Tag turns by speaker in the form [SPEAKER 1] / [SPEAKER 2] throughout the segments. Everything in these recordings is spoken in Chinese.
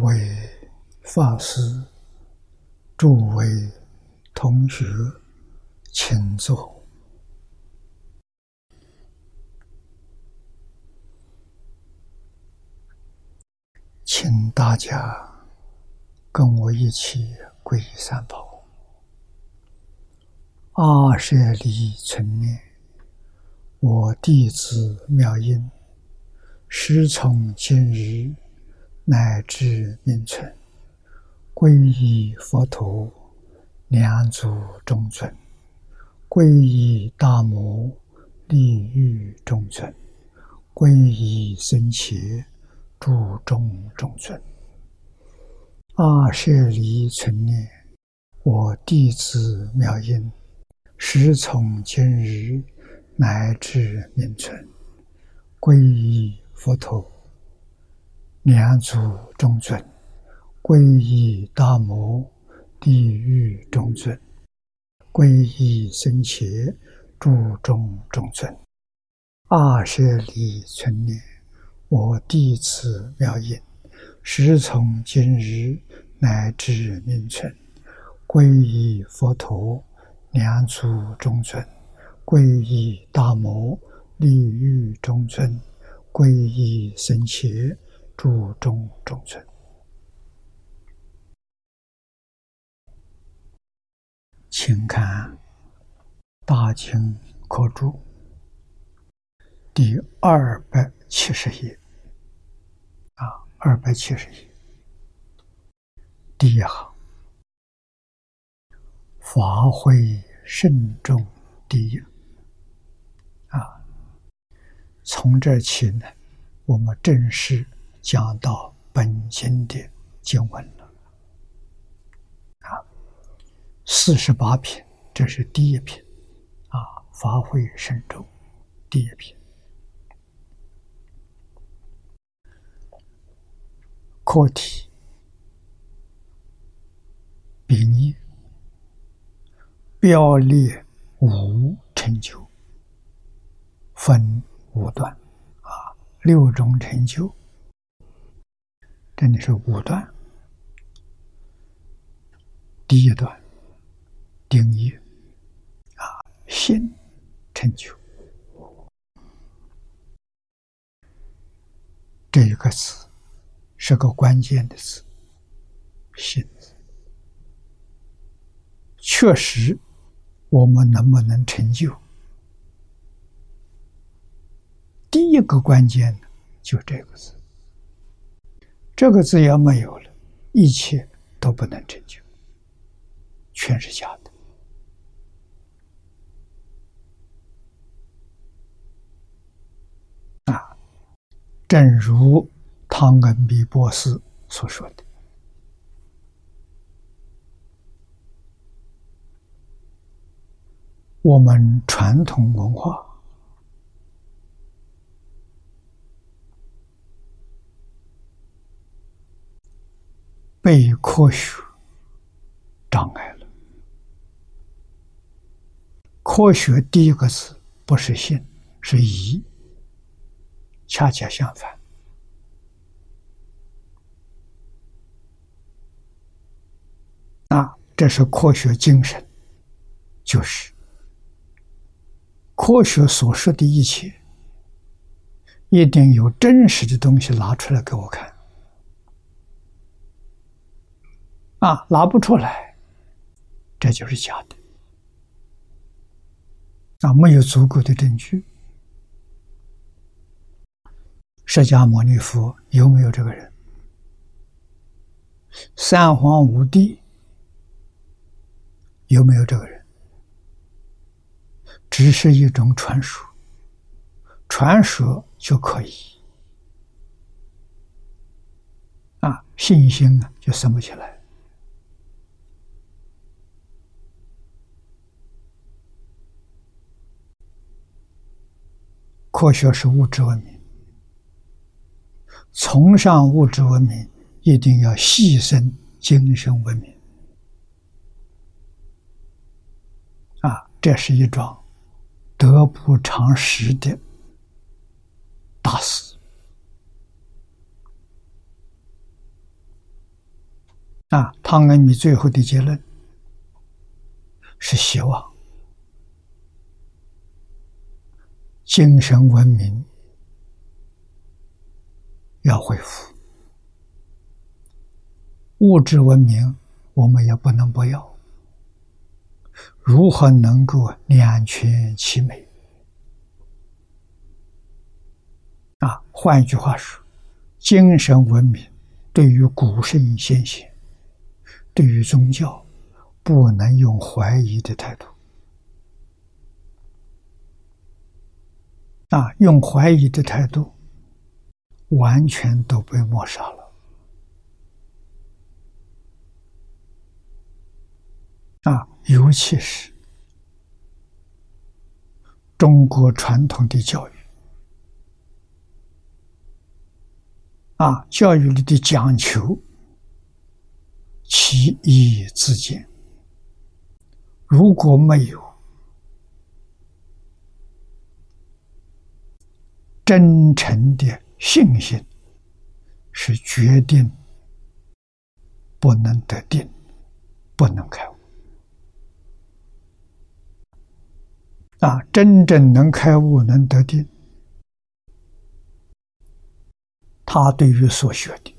[SPEAKER 1] 位法师、诸位同学，请坐，请大家跟我一起皈依三宝。阿舍利存念，我弟子妙音，师从今日。乃至名存，皈依佛陀，两足中尊；皈依大摩，利欲中尊；皈依僧伽，注中中尊。阿舍离存念，我弟子妙音，时从今日乃至名存，皈依佛陀。两足中尊，皈依大摩地狱中尊，皈依僧伽注中中尊。二舍利存念，我弟子妙音，时从今日乃至命存，皈依佛陀两足中尊，皈依大摩地狱中尊，皈依僧伽。注中中村，请看《大经科注》第二百七十页啊，二百七十页第一行，发挥慎重第一啊，从这起呢，我们正式。讲到本经的经文了，啊，四十八品，这是第一品，啊，发挥深重，第一品，课题比拟表列五成就，分五段，啊，六种成就。这里是五段，第一段定义啊，心成就这一个词是个关键的词，心确实，我们能不能成就？第一个关键就这个字。这个字要没有了，一切都不能成就，全是假的。啊，正如汤恩比博士所说的，我们传统文化。被科学障碍了。科学第一个字不是信，是疑，恰恰相反。啊，这是科学精神，就是科学所说的一切，一定有真实的东西拿出来给我看。啊，拿不出来，这就是假的。啊，没有足够的证据。释迦牟尼佛有没有这个人？三皇五帝有没有这个人？只是一种传说，传说就可以。啊，信心啊，就升不起来。科学是物质文明，崇尚物质文明，一定要牺牲精神文明。啊，这是一桩得不偿失的大事。啊，汤恩米最后的结论是希望精神文明要恢复，物质文明我们也不能不要。如何能够两全其美？啊，换一句话说，精神文明对于古圣先贤，对于宗教，不能用怀疑的态度。啊，用怀疑的态度，完全都被抹杀了。啊，尤其是中国传统的教育。啊，教育里的讲求，其义自见。如果没有真诚的信心，是决定不能得定，不能开悟。啊，真正能开悟、能得定。他对于所学的，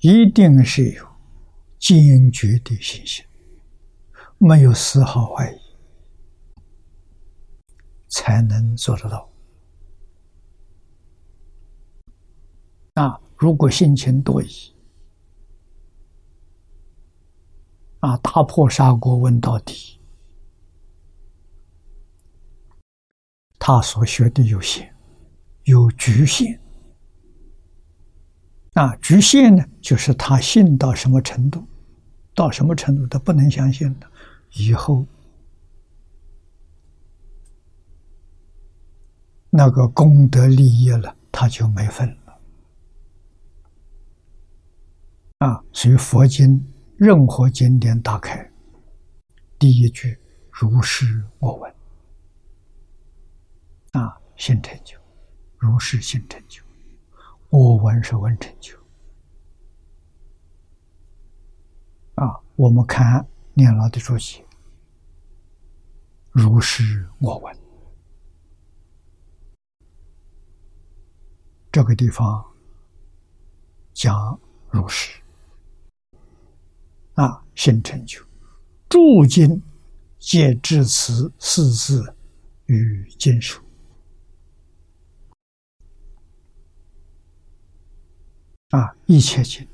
[SPEAKER 1] 一定是有坚决的信心，没有丝毫怀疑，才能做得到。啊，如果心情多疑，啊，打破砂锅问到底。他所学的有限，有局限。啊，局限呢，就是他信到什么程度，到什么程度他不能相信的，以后那个功德利益了，他就没份了。啊，所以佛经任何经典打开，第一句如是我闻。啊，性成就，如是性成就，我闻是闻成就。啊，我们看念老的注解，如是我闻，这个地方讲如是，啊，新成就，诸经皆至此四字与经书。啊！一切经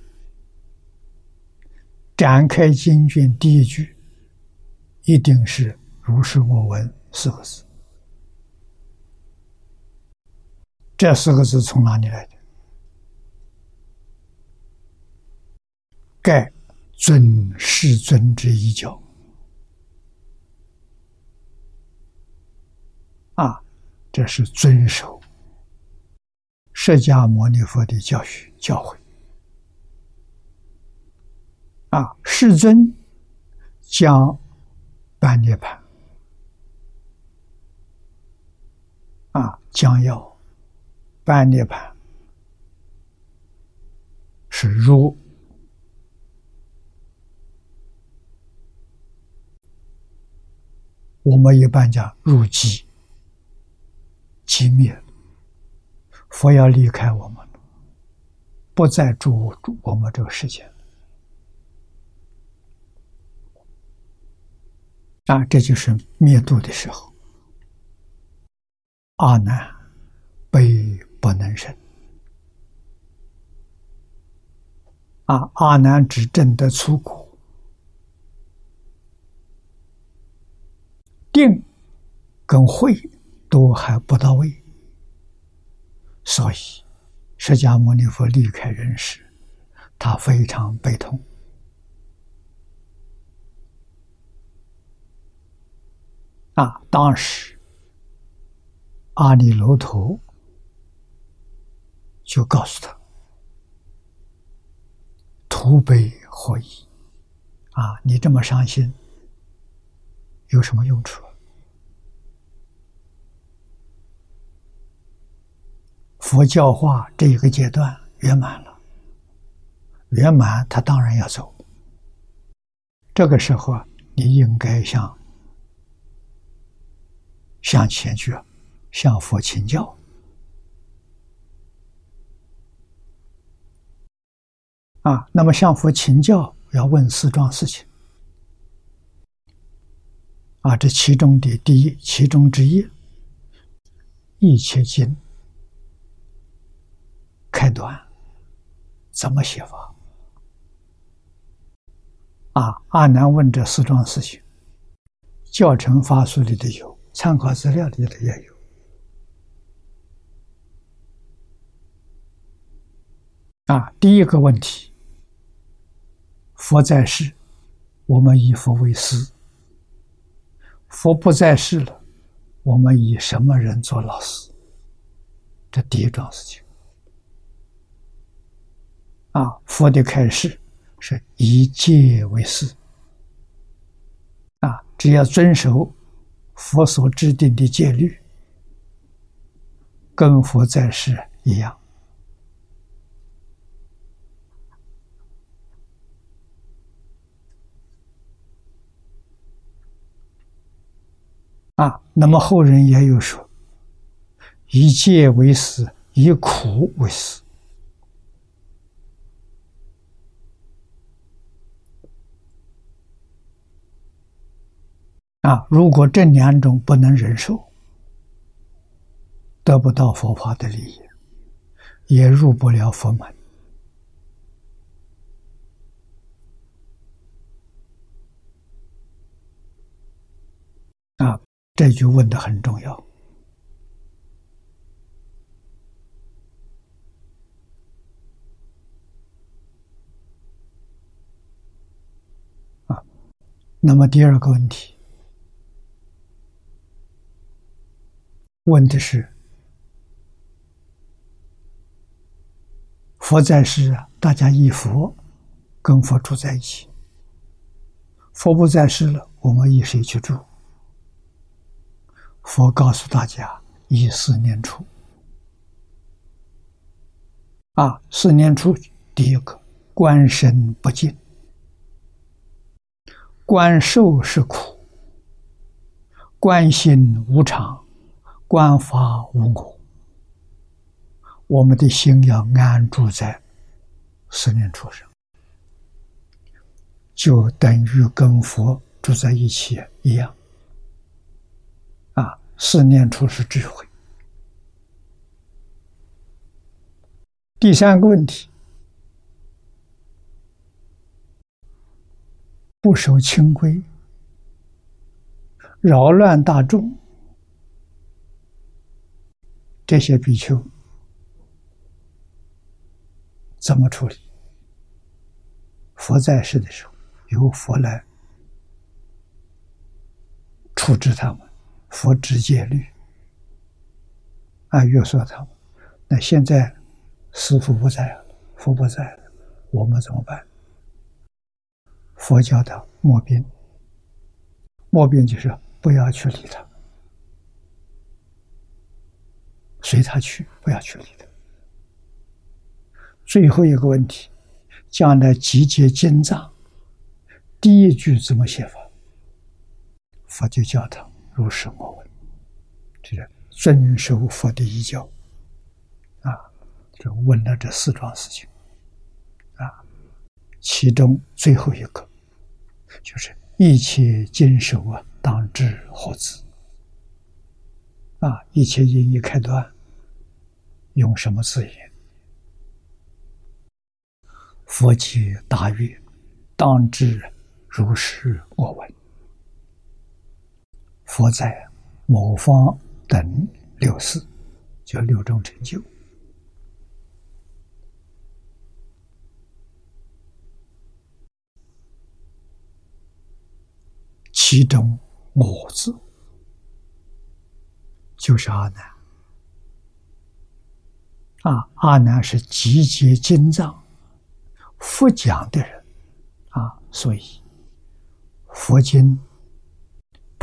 [SPEAKER 1] 展开经卷第一句，一定是“如是我闻”四个字。这四个字从哪里来的？盖尊世尊之一教。啊，这是遵守。释迦牟尼佛的教训教诲啊，世尊将半涅盘啊，将要半涅盘是入我们一般讲入寂寂灭。佛要离开我们，不再住住我们这个世界啊，这就是灭度的时候。阿难，悲不能生。啊，阿难只证得出果，定跟慧都还不到位。所以，释迦牟尼佛离开人世，他非常悲痛。啊，当时阿弥罗陀就告诉他：“徒悲何益？啊，你这么伤心，有什么用处？”佛教化这一个阶段圆满了，圆满，他当然要走。这个时候，你应该向向前去，向佛请教。啊，那么向佛请教，要问四桩事情。啊，这其中的第一，其中之一，一切经开端。怎么写法？啊，阿难问这四桩事情，教程发书里头有，参考资料里头也有。啊，第一个问题，佛在世，我们以佛为师；佛不在世了，我们以什么人做老师？这第一桩事情。啊，佛的开示是以戒为师。啊，只要遵守佛所制定的戒律，跟佛在世一样。啊，那么后人也有说，以戒为师，以苦为师。啊，如果这两种不能忍受，得不到佛法的利益，也入不了佛门。啊，这句问的很重要。啊，那么第二个问题。问的是：佛在世啊，大家一佛跟佛住在一起；佛不在世了，我们以谁去住？佛告诉大家：以四念处。啊，四念处第一个，观身不净，观受是苦，观心无常。观法无我，我们的心要安住在四念处上，就等于跟佛住在一起一样。啊，思念处是智慧。第三个问题，不守清规，扰乱大众。这些比丘怎么处理？佛在世的时候，由佛来处置他们，佛直戒律，啊，约束他。那现在师傅不在了，佛不在了，我们怎么办？佛教的莫兵，莫兵就是不要去理他。随他去，不要去理他。最后一个问题，将来集结经藏，第一句怎么写法？佛就教他如是我闻，这是遵守佛的遗教。啊，就问了这四桩事情。啊，其中最后一个，就是一切经守啊，当知何字。啊，一切因一开端。用什么字眼？佛即大悦，当知如是我闻。佛在某方等六事，叫六种成就，其中我字就是阿难。啊，阿难是集结经藏、佛讲的人，啊，所以佛经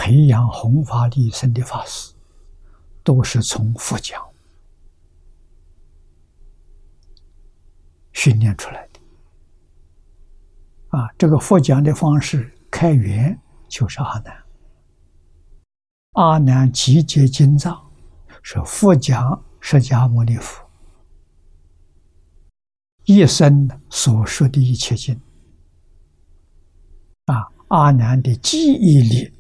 [SPEAKER 1] 培养弘法利生的法师，都是从佛讲训练出来的。啊，这个佛讲的方式开源就是阿难。阿难集结经藏，是佛讲释迦牟尼佛一生所说的一切经。啊，阿难的记忆力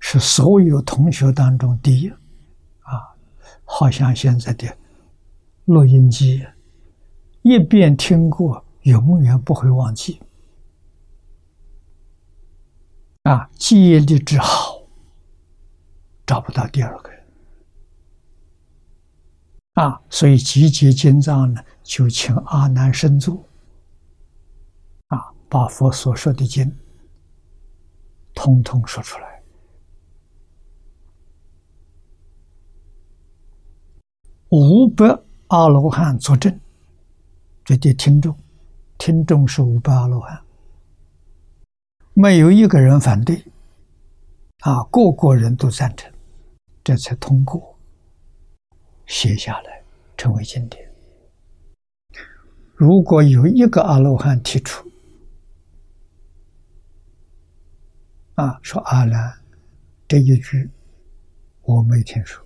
[SPEAKER 1] 是所有同学当中第一。啊，好像现在的录音机，一遍听过，永远不会忘记。啊，记忆力之好，找不到第二个人。啊，所以集结经藏呢，就请阿难生坐。把佛所说的经，通通说出来。五百阿罗汉作证，这对听众，听众是五百阿罗汉，没有一个人反对，啊，个个人都赞成，这才通过写下来，成为经典。如果有一个阿罗汉提出，啊，说阿难，这一句我没听说，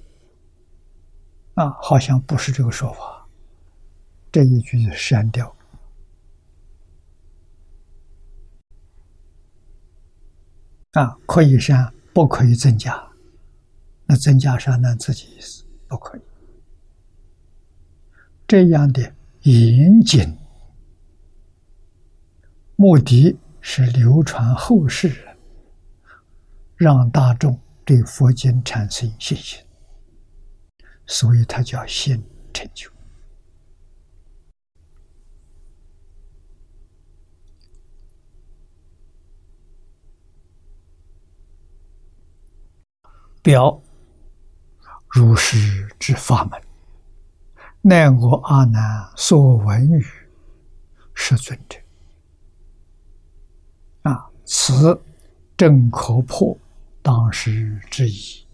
[SPEAKER 1] 啊，好像不是这个说法，这一句就删掉，啊，可以删，不可以增加，那增加删呢？自己意思，不可以，这样的严谨，目的是流传后世。让大众对佛经产生信心，所以它叫信成就。表如是之法门，乃我阿难所闻语，是尊者。啊，此正可破。当时之疑，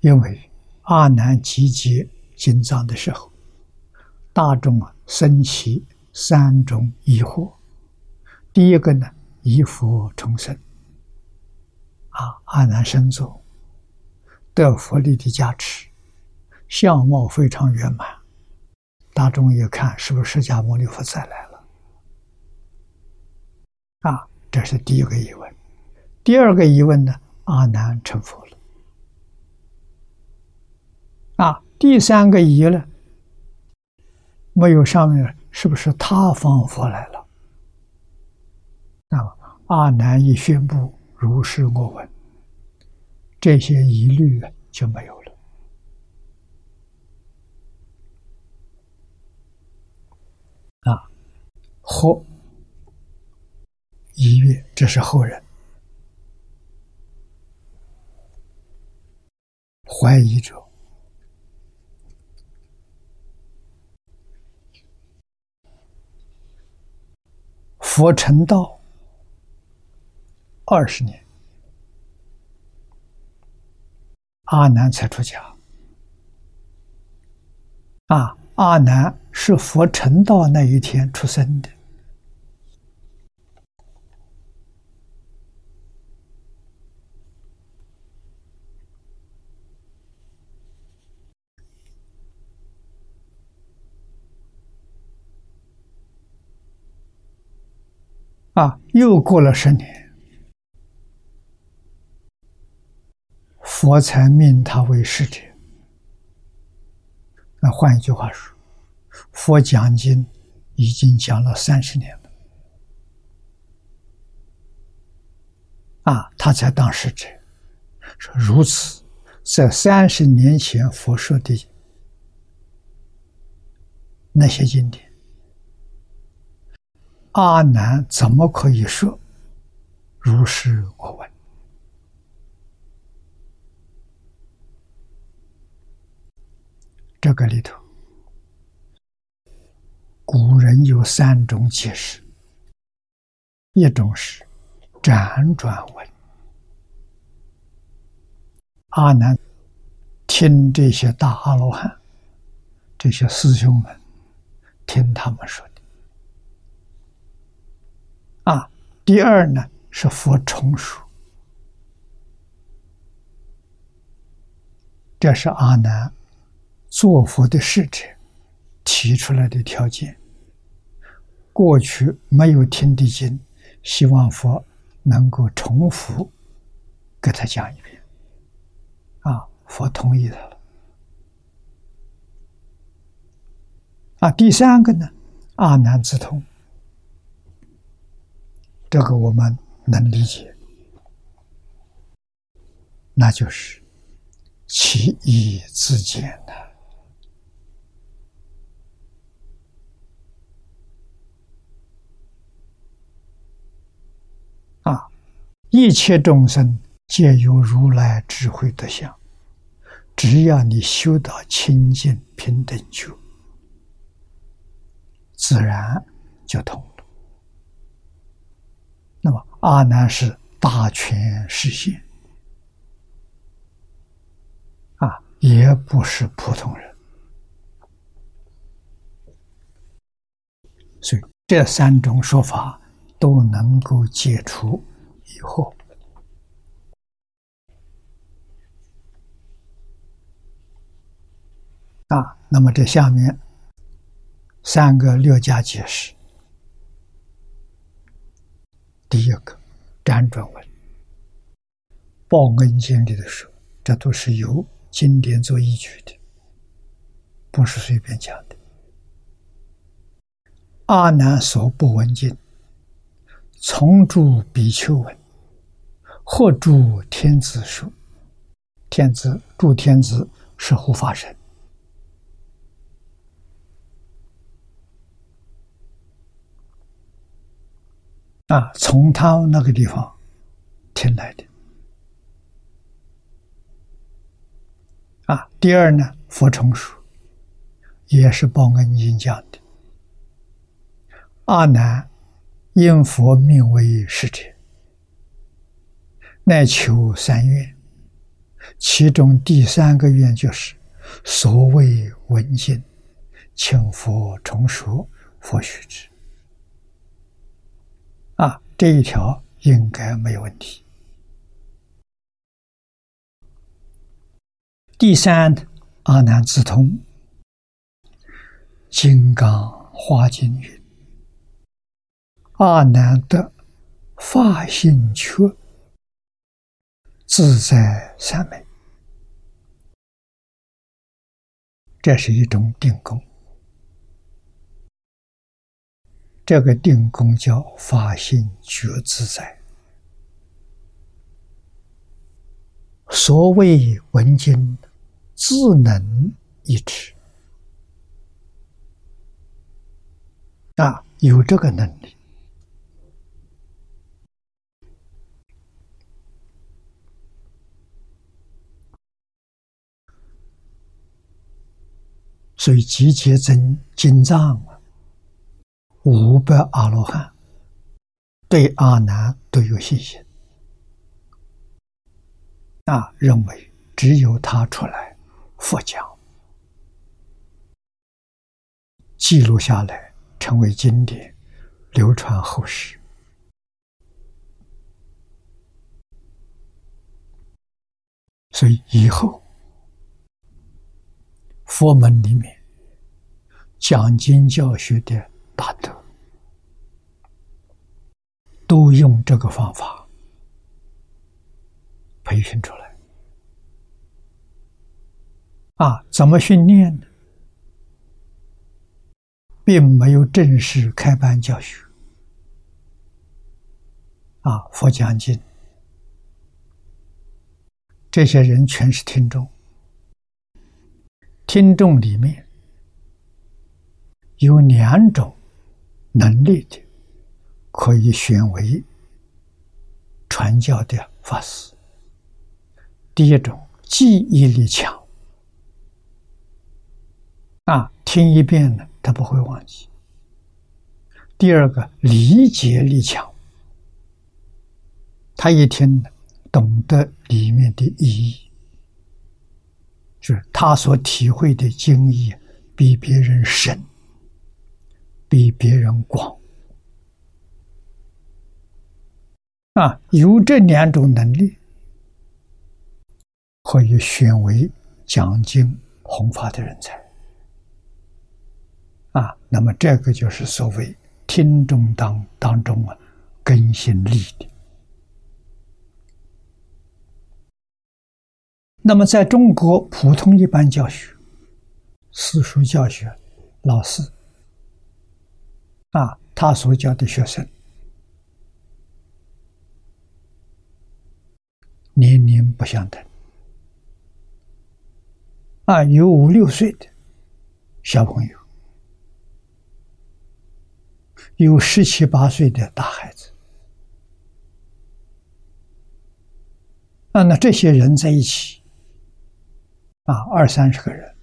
[SPEAKER 1] 因为阿难集结经藏的时候，大众啊生起三种疑惑。第一个呢，疑佛重生。啊，阿难生祖得佛力的加持，相貌非常圆满，大众一看，是不是释迦牟尼佛再来了？啊，这是第一个疑问。第二个疑问呢？阿难成佛。啊，第三个疑呢？没有上面是不是他方佛来了？那么阿难一宣布如是我闻，这些疑虑就没有了。啊，或一月，这是后人。怀疑者，佛成道二十年，阿难才出家。啊，阿难是佛成道那一天出生的。啊，又过了十年，佛才命他为使者。那换一句话说，佛讲经已经讲了三十年了，啊，他才当使者。说如此，在三十年前佛说的那些经典。阿难怎么可以说如是我闻？这个里头，古人有三种解释：一种是辗转闻，阿难听这些大阿罗汉、这些师兄们听他们说。啊，第二呢是佛重属，这是阿难做佛的使者提出来的条件。过去没有听的经，希望佛能够重复给他讲一遍。啊，佛同意他了。啊，第三个呢，阿难之通，这个我们能理解，那就是其义自见的。啊，一切众生皆有如来智慧德相，只要你修到清净平等处。自然就通。那么阿难是大权实现啊，也不是普通人。所以这三种说法都能够解除疑惑啊。那么这下面。三个六家解释。第一个，辗转文，报恩经里的说，这都是有经典做依据的，不是随便讲的。阿难所不闻经，从诸比丘闻，或诸天子说，天子诸天子是护法神。啊，从他那个地方听来的。啊，第二呢，佛成熟也是报恩经讲的。阿难因佛命为使者，乃求三愿，其中第三个愿就是所谓文经，请佛成熟佛须知。啊，这一条应该没有问题。第三，阿难自通，《金刚花经》云：“阿难得发心缺，自在三昧。”这是一种定功。这个定功叫发心觉自在。所谓文经，自能一持啊，有这个能力。所以集结真经藏啊。五百阿罗汉对阿难都有信心，啊，认为只有他出来，佛讲记录下来，成为经典，流传后世。所以以后佛门里面讲经教学的。大德都用这个方法培训出来啊？怎么训练呢？并没有正式开班教学啊！佛讲经，这些人全是听众，听众里面有两种。能力的，可以选为传教的法师。第一种记忆力强，啊，听一遍呢，他不会忘记。第二个理解力强，他一听懂得里面的意义，就是他所体会的经义比别人深。比别人广啊，有这两种能力，可以选为讲经弘法的人才。啊，那么这个就是所谓听众当当中啊，根性立的。那么在中国普通一般教学、私塾教学，老师啊，他所教的学生。年龄不相等，啊，有五六岁的小朋友，有十七八岁的大孩子，啊，那这些人在一起，啊，二三十个人，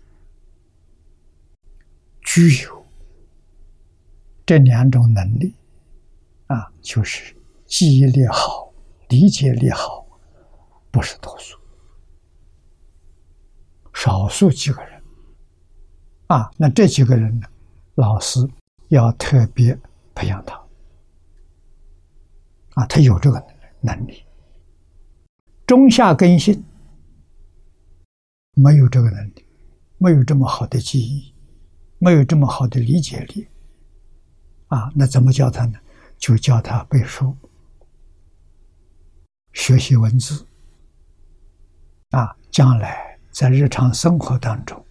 [SPEAKER 1] 具有这两种能力，啊，就是记忆力好，理解力好。不是多数，少数几个人，啊，那这几个人呢？老师要特别培养他，啊，他有这个能力。中下根性没有这个能力，没有这么好的记忆，没有这么好的理解力，啊，那怎么教他呢？就教他背书，学习文字。啊，将来在日常生活当中，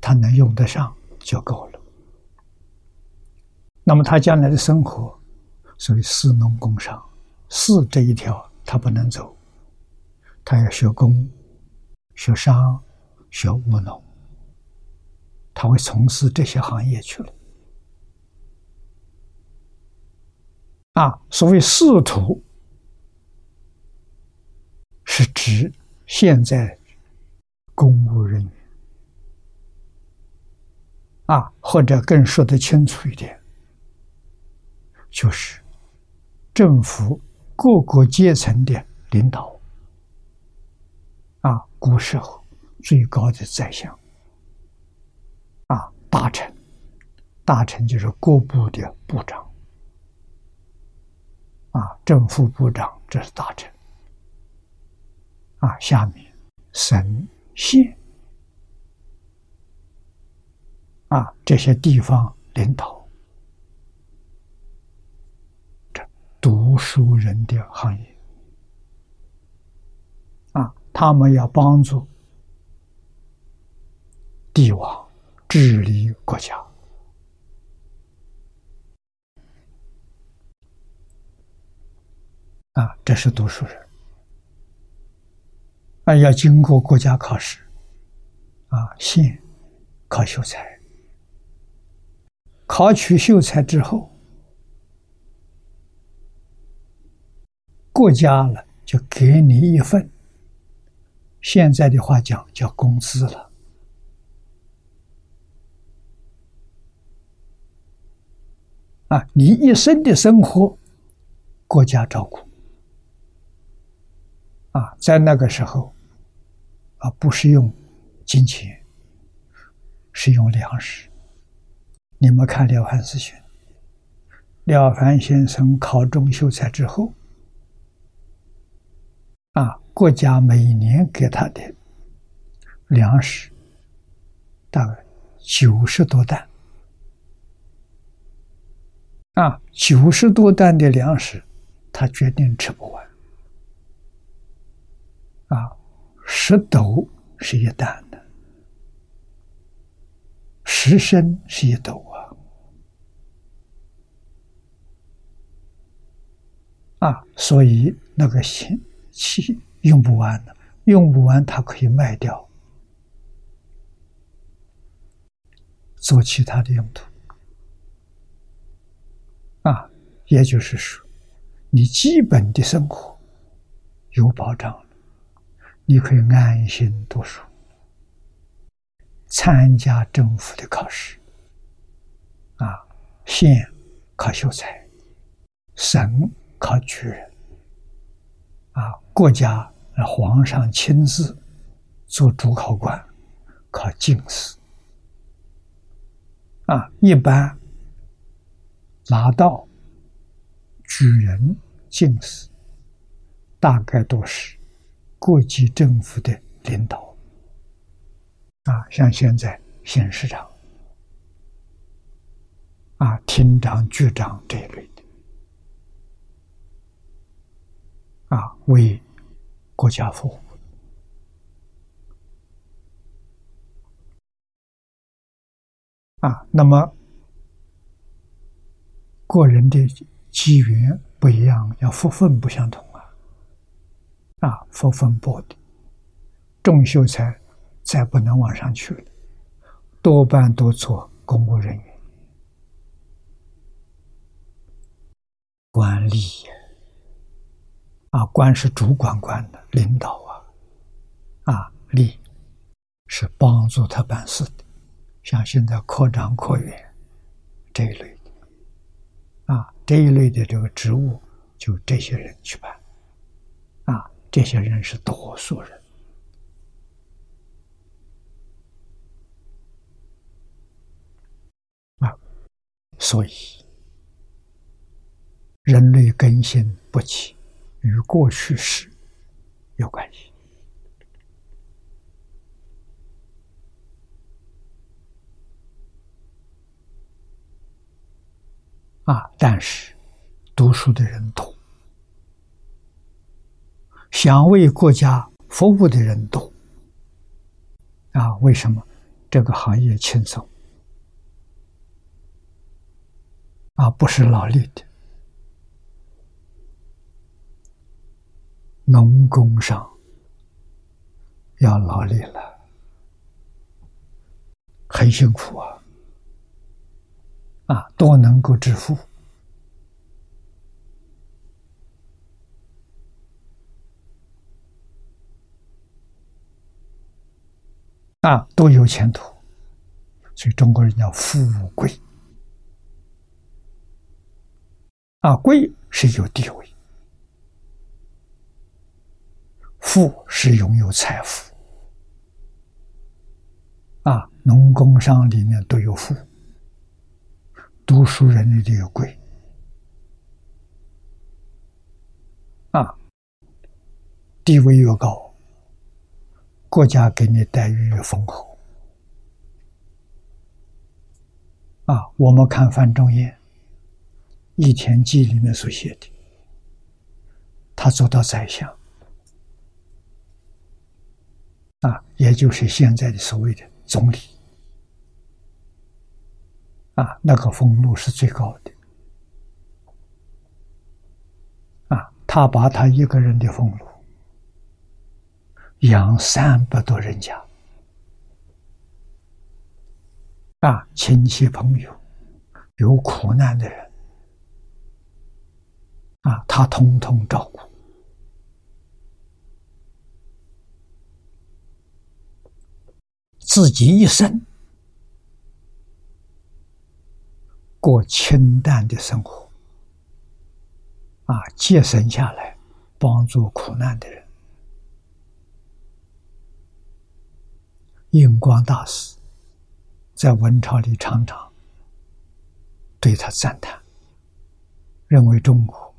[SPEAKER 1] 他能用得上就够了。那么他将来的生活，属于士农工商，士这一条他不能走，他要学工、学商、学务农，他会从事这些行业去了。啊，所谓仕途，是指。现在，公务人员啊，或者更说得清楚一点，就是政府各个阶层的领导啊，古时候最高的宰相啊，大臣，大臣就是各部的部长啊，正副部长这是大臣。啊，下面省县啊，这些地方领导，这读书人的行业。啊，他们要帮助帝王治理国家。啊，这是读书人。啊要经过国家考试，啊，县考秀才，考取秀才之后，国家了就给你一份，现在的话讲叫工资了，啊，你一生的生活，国家照顾，啊，在那个时候。啊，不是用金钱，是用粮食。你们看廖凡四训，廖凡先生考中秀才之后，啊，国家每年给他的粮食大概九十多担，啊，九十多担的粮食，他决定吃不完，啊。十斗是一担的，十升是一斗啊！啊，所以那个钱气用不完的，用不完它可以卖掉，做其他的用途。啊，也就是说，你基本的生活有保障了。你可以安心读书，参加政府的考试，啊，县考秀才，省考举人，啊，国家皇上亲自做主考官，考进士，啊，一般拿到举人进士，大概都是各级政府的领导。啊，像现在县市长。啊、厅长、局长这一类的。啊，为国家服务。啊，那么。个人的机缘不一样，要福分不相同。啊！啊，福分薄的中秀才再不能往上去了，多半都做公务人员、官吏啊。官是主管官的领导啊，啊，吏是帮助他办事的，像现在科长、科员这一类的。啊，这一类的这个职务，就这些人去办。这些人是多数人。啊，所以人类更新不起，与过去式有关系。啊！但是读书的人多，想为国家服务的人多。啊，为什么这个行业轻松？啊，不是劳力的，农工上要劳力了，很辛苦啊。啊，都能够致富，啊，都有前途，所以中国人叫富贵，啊，贵是有地位，富是拥有财富，啊，农工商里面都有富。读书人的这个贵。啊，地位越高，国家给你待遇丰厚啊。我们看范仲淹《一田记》里面所写的，他做到宰相啊，也就是现在的所谓的总理。啊，那个俸禄是最高的。啊，他把他一个人的俸禄养三百多人家，啊，亲戚朋友有苦难的人，啊，他通通照顾，自己一生。过清淡的生活，啊，节省下来，帮助苦难的人。印光大师在文朝里常常对他赞叹，认为中国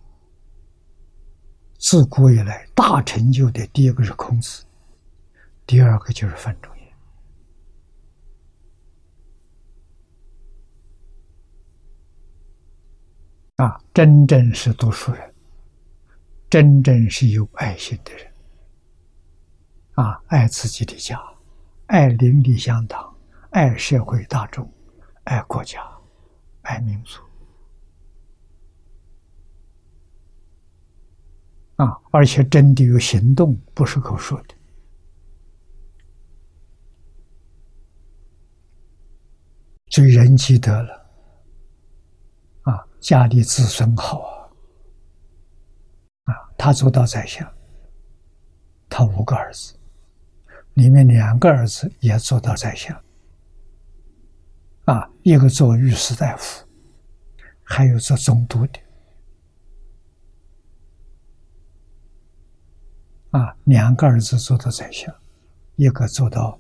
[SPEAKER 1] 自古以来大成就的第一个是孔子，第二个就是范仲淹。啊，真正是读书人，真正是有爱心的人，啊，爱自己的家，爱邻里乡党，爱社会大众，爱国家，爱民族，啊，而且真的有行动，不是口说的，所以人积德了。啊家里子孙好啊，啊，他做到宰相，他五个儿子，里面两个儿子也做到宰相，啊，一个做御史大夫，还有做总督的，啊，两个儿子做到宰相，一个做到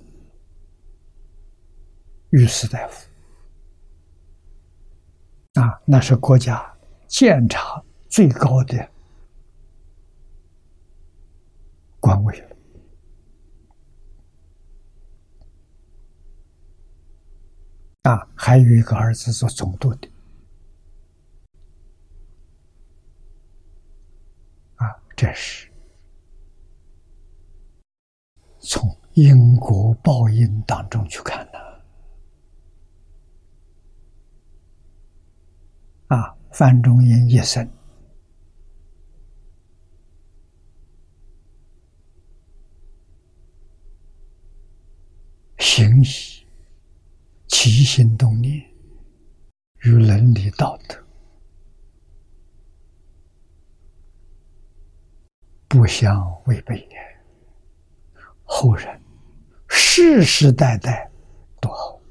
[SPEAKER 1] 御史大夫，啊，那是国家监察最高的官位了。啊，还有一个儿子做总督的，啊，这是从因果报应当中去看的。啊，范仲淹一生行喜。起心动念与伦理道德。不相违背也，后人世世代代都好，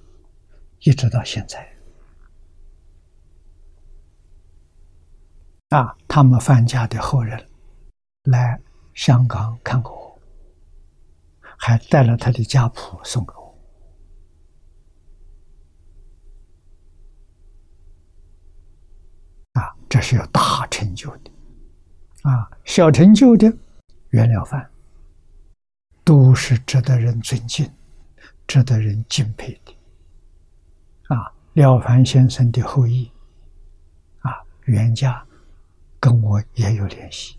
[SPEAKER 1] 一直到现在。啊，他们范家的后人来香港看过我，还带了他的家谱送给我。这是有大成就的，啊，小成就的袁了凡，都是值得人尊敬、值得人敬佩的。啊，了凡先生的后裔，啊，袁家跟我也有联系，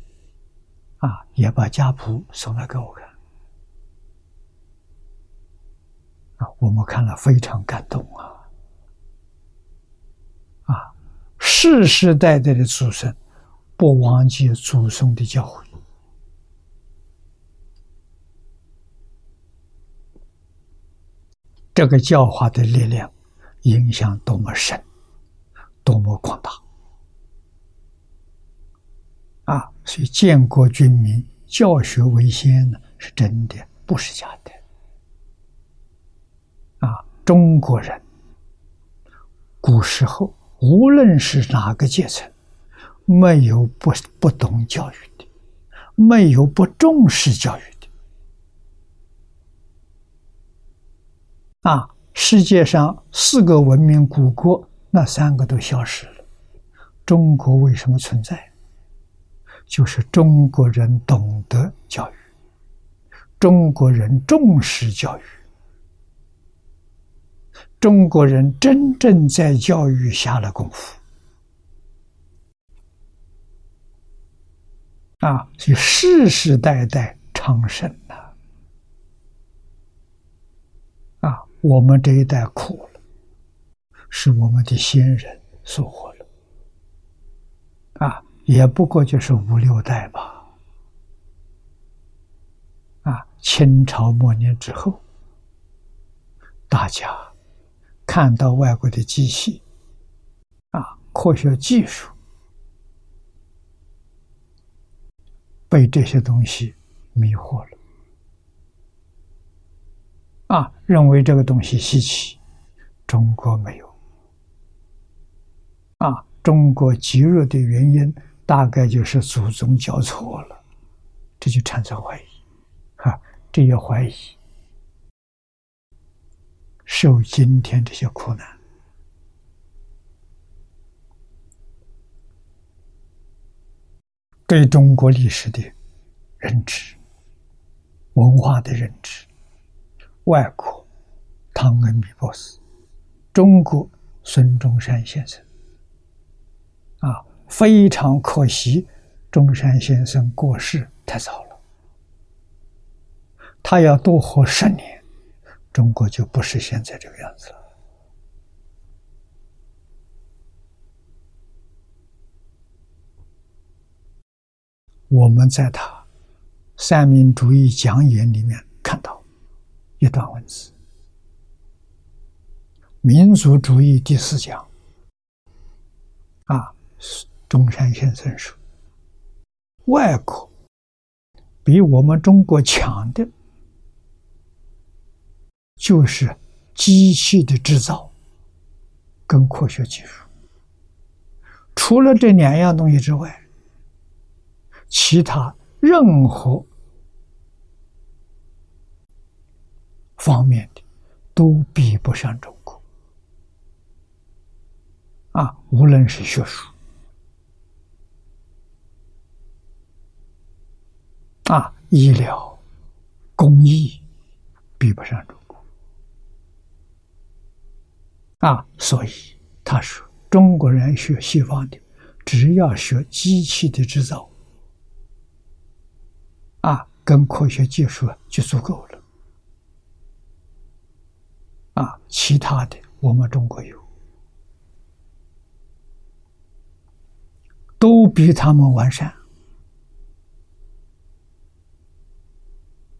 [SPEAKER 1] 啊，也把家谱送来给我看，啊，我们看了非常感动啊。世世代代的祖孙，不忘记祖宗的教诲，这个教化的力量影响多么深，多么广大啊！所以建国军民教学为先呢，是真的，不是假的啊！中国人古时候。无论是哪个阶层，没有不不懂教育的，没有不重视教育的。啊，世界上四个文明古国，那三个都消失了，中国为什么存在？就是中国人懂得教育，中国人重视教育。中国人真正在教育下了功夫啊，所以世世代代昌盛了啊！我们这一代苦了，是我们的先人收获了啊，也不过就是五六代吧啊！清朝末年之后，大家。看到外国的机器，啊，科学技术被这些东西迷惑了，啊，认为这个东西稀奇，中国没有，啊，中国极弱的原因大概就是祖宗教错了，这就产生怀疑，哈，这些怀疑。受今天这些苦难，对中国历史的认知、文化的认知，外国汤恩比博士，中国孙中山先生，啊，非常可惜，中山先生过世太早了，他要多活十年。中国就不是现在这个样子了。我们在他三民主义讲演里面看到一段文字：民族主义第四讲啊，中山先生说，外国比我们中国强的。就是机器的制造跟科学技术，除了这两样东西之外，其他任何方面的都比不上中国。啊，无论是学术，啊，医疗。工艺比不上中国啊，所以他说，中国人学西方的，只要学机器的制造啊，跟科学技术就足够了啊，其他的我们中国有，都比他们完善。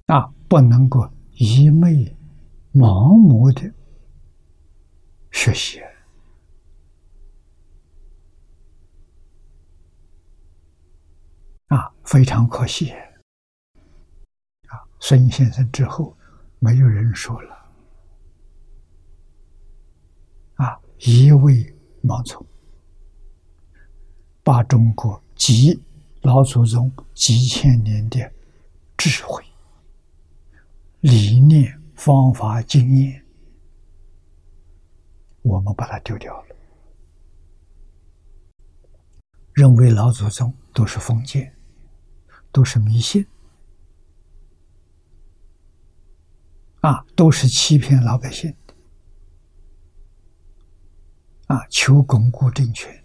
[SPEAKER 1] 啊，不能够一昧盲目的学习啊，非常可惜啊！孙先生之后，没有人说了啊，一味盲从，把中国几老祖宗几千年的智慧。理念、方法、经验，我们把它丢掉了，认为老祖宗都是封建，都是迷信，啊，都是欺骗老百姓。的，啊，求巩固政权，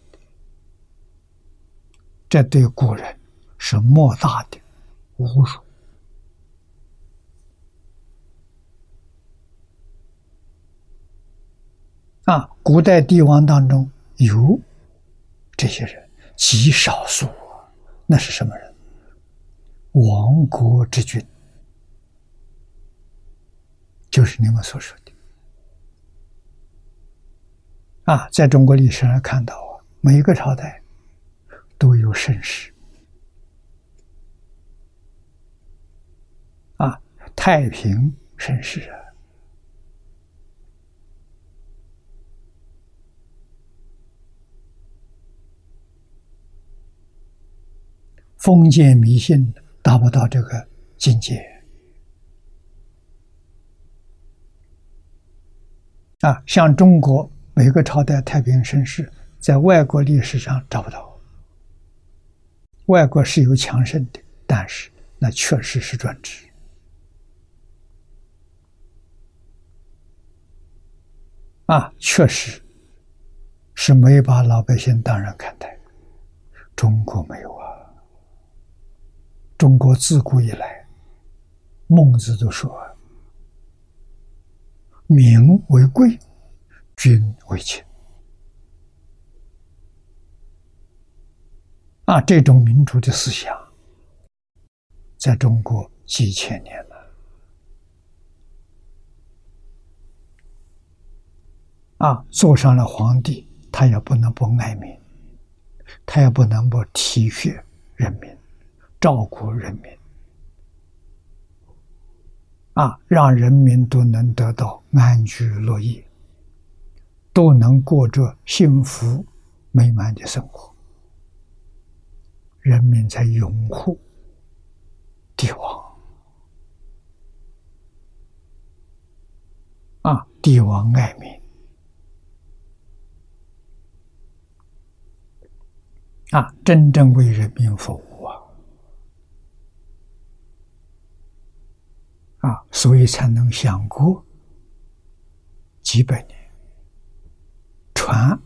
[SPEAKER 1] 这对古人是莫大的侮辱。啊，古代帝王当中有这些人，极少数。那是什么人？亡国之君，就是你们所说的。啊，在中国历史上看到啊，每一个朝代都有盛世。啊，太平盛世啊。封建迷信达不到这个境界啊！像中国每个朝代太平盛世，在外国历史上找不到。外国是有强盛的，但是那确实是专制啊，确实是没把老百姓当人看待。中国没有啊。中国自古以来，孟子都说：“民为贵，君为轻。”啊，这种民主的思想，在中国几千年了。啊，做上了皇帝，他也不能不爱民，他也不能不体恤人民。照顾人民，啊，让人民都能得到安居乐业，都能过着幸福美满的生活，人民才拥护帝王，啊，帝王爱民，啊，真正为人民服务。啊，所以才能享过几百年，传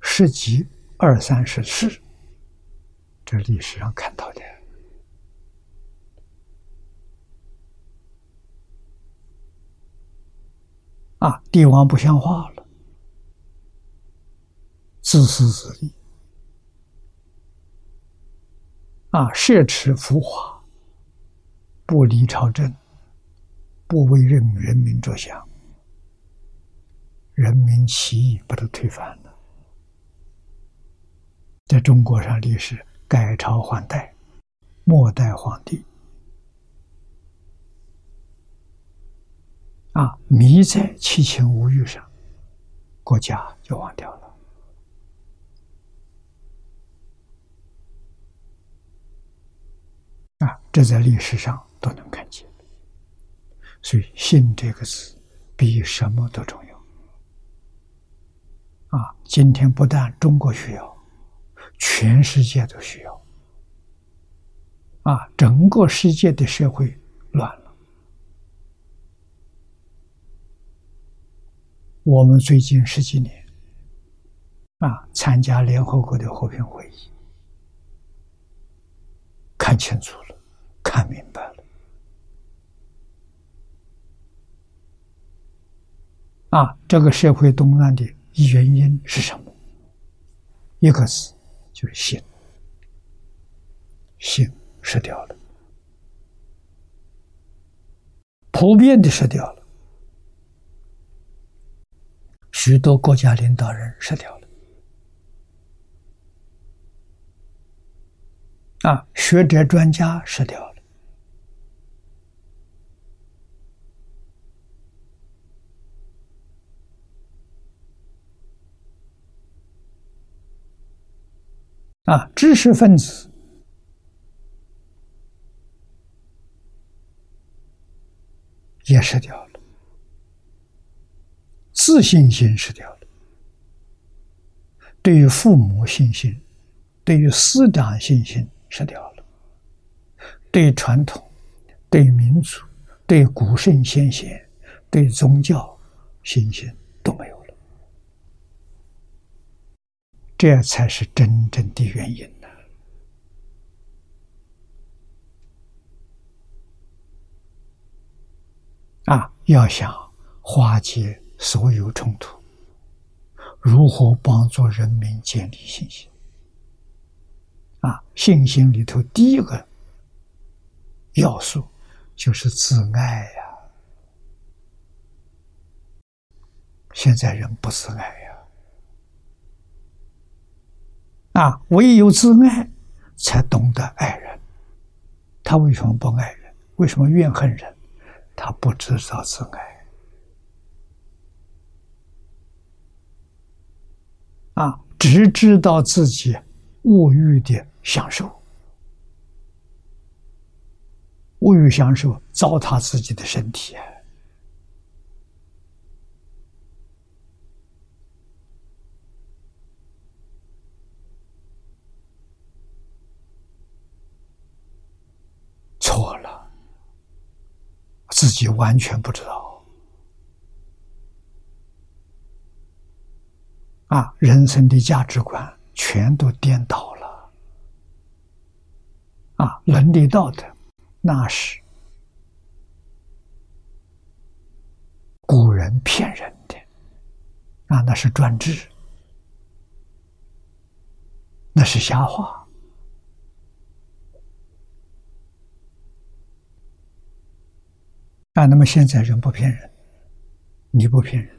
[SPEAKER 1] 十几二三十世，这历史上看到的。啊，帝王不像话了，自私自利，啊，奢侈浮华，不理朝政。不为人人民着想，人民起义把它推翻了。在中国上历史改朝换代，末代皇帝啊迷在七情五欲上，国家就忘掉了啊！这在历史上都能看见。所以信这个词比什么都重要。啊今天不但中国需要全世界都需要。啊整个世界的社会乱了。我们最近十几年啊参加联合国的和平会议看清楚了看明白了。啊，这个社会动乱的原因是什么？一个字，就是心，心失掉了，普遍的失掉了。许多国家领导人失掉了，啊，学者专家失掉了，啊，知识分子。也失掉了。自信心失掉了，对于父母信心，对于师长信心失掉了，对传统、对民族、对古圣先贤、对宗教信心都没有了，这才是真正的原因呢。啊，要想化解。所有冲突，如何帮助人民建立信心？啊，信心里头第一个要素就是自爱呀。现在人不自爱呀，啊，唯有自爱，才懂得爱人。他为什么不爱人？为什么怨恨人？他不知道自爱。啊，只知道自己物欲的享受，物欲享受糟蹋自己的身体，了，自己完全不知道。啊，人生的价值观全都颠倒了。啊，伦理道德那是古人骗人的，啊，那是专制，那是瞎话。啊，那么现在人不骗人，你不骗人。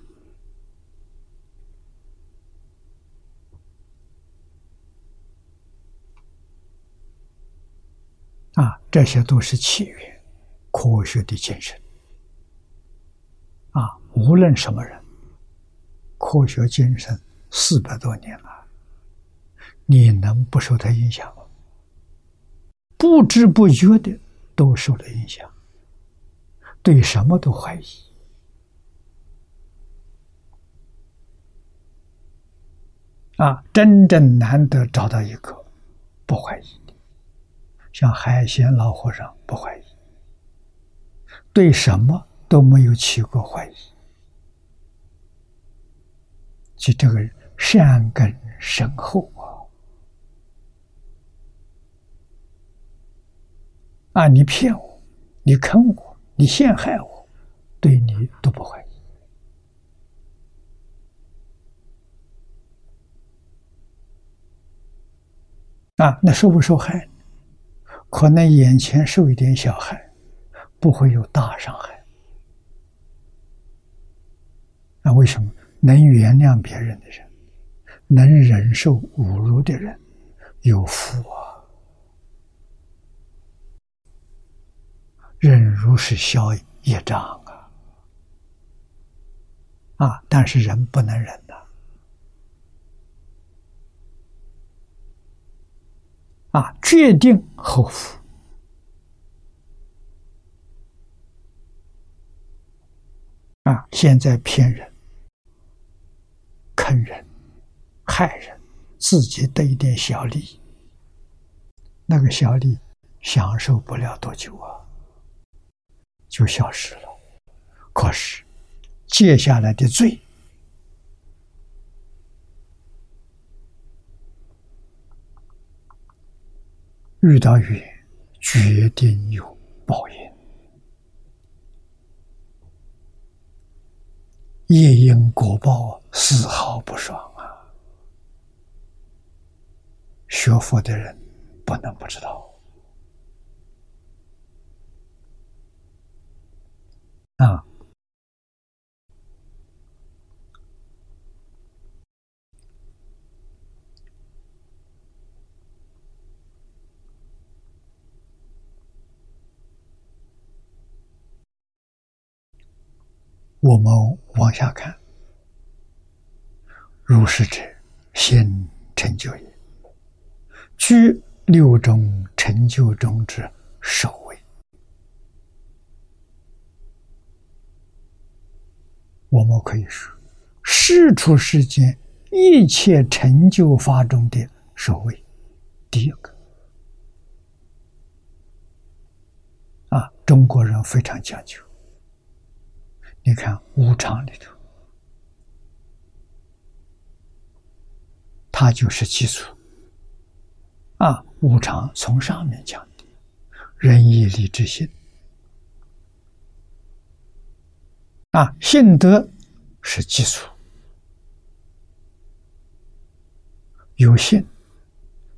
[SPEAKER 1] 啊，这些都是起源，科学的精神。啊，无论什么人，科学精神四百多年了，你能不受他影响吗？不知不觉的都受了影响，对什么都怀疑。啊，真正难得找到一个不怀疑的。像海鲜老和尚不怀疑，对什么都没有起过怀疑，就这个善根深厚啊！啊，你骗我，你坑我，你陷害我，对你都不怀疑啊！那受不受害？可能眼前受一点小害，不会有大伤害。那为什么能原谅别人的人，能忍受侮辱的人，有福啊？忍辱是消业障啊！啊，但是人不能忍呐！啊，决定后福啊！现在骗人、坑人、害人，自己得一点小利，那个小利享受不了多久啊，就消失了。可是接下来的罪遇到雨决定有报应夜莺果报丝毫不爽啊。学佛的人不能不知道。啊。我们往下看，如是者，先成就也。居六种成就中之首位。我们可以说，世出世间一切成就法中的首位，第一个。啊，中国人非常讲究。你看无常里头，它就是基础啊。无常从上面讲的，仁义礼智信啊，信德是基础，有信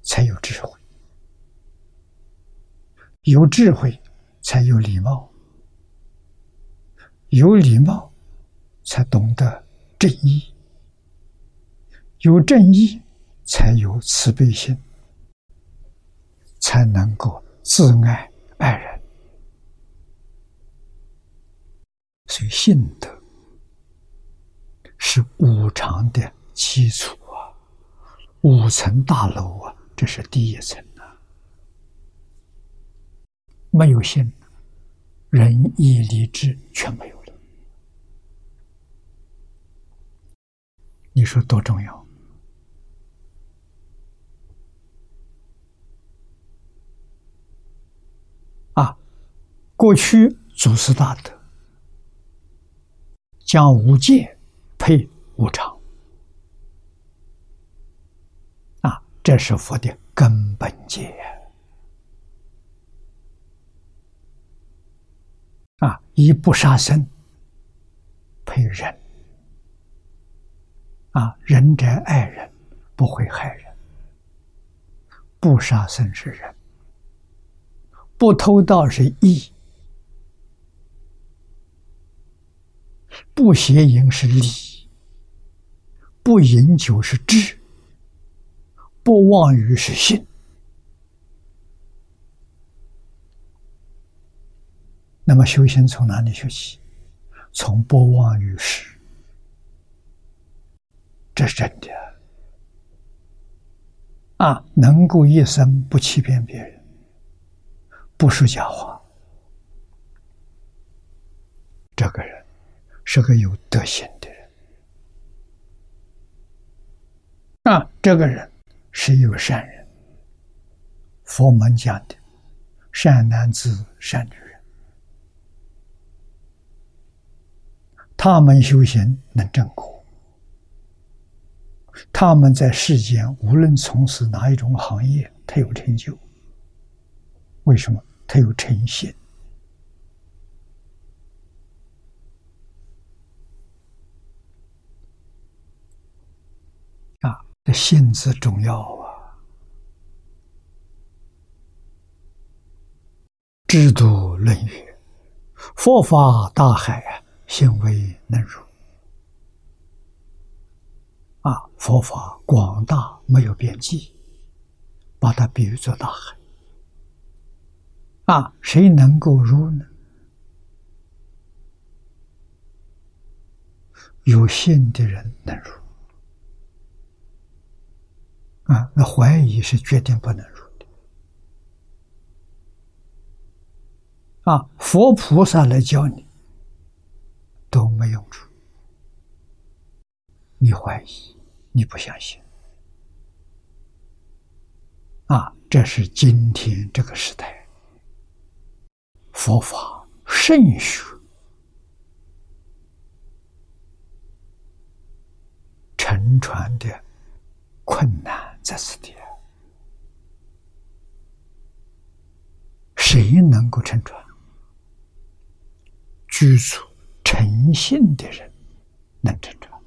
[SPEAKER 1] 才有智慧，有智慧才有礼貌。有礼貌，才懂得正义；有正义，才有慈悲心，才能够自爱爱人。所以，信德是五常的基础啊，五层大楼啊，这是第一层啊。没有信，仁义礼智全没有了。你说多重要啊！过去祖师大德将无戒配无常啊，这是佛的根本戒啊！以不杀生配人。啊，仁者爱人，不会害人；不杀生是仁，不偷盗是义，不邪淫是礼，不饮酒是智，不妄语是信。那么修行从哪里学习？从不妄语时。这是真的啊！能够一生不欺骗别人，不说假话，这个人是个有德行的人啊！这个人是有善人，佛门讲的善男子、善女人，他们修行能正果。他们在世间无论从事哪一种行业，他有成就。为什么？他有诚信啊！这信字重要啊！制度论语，佛法大海啊，行为能入。啊，佛法广大没有边际，把它比喻作大海。啊，谁能够入呢？有信的人能入。啊，那怀疑是决定不能入的。啊，佛菩萨来教你都没用处，你怀疑。你不相信啊？这是今天这个时代佛法圣学沉船的困难在此地谁能够成船？居住诚信的人能成船。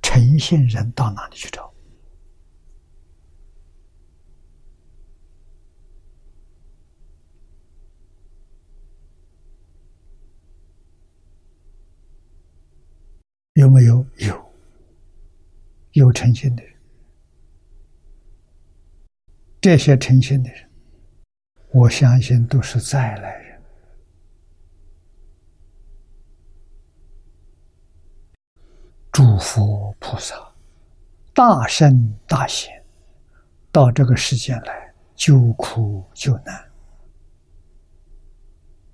[SPEAKER 1] 诚信人到哪里去找？有没有？有，有诚信的人。这些诚信的人，我相信都是再来人。诸佛菩萨、大圣大贤，到这个世间来救苦救难，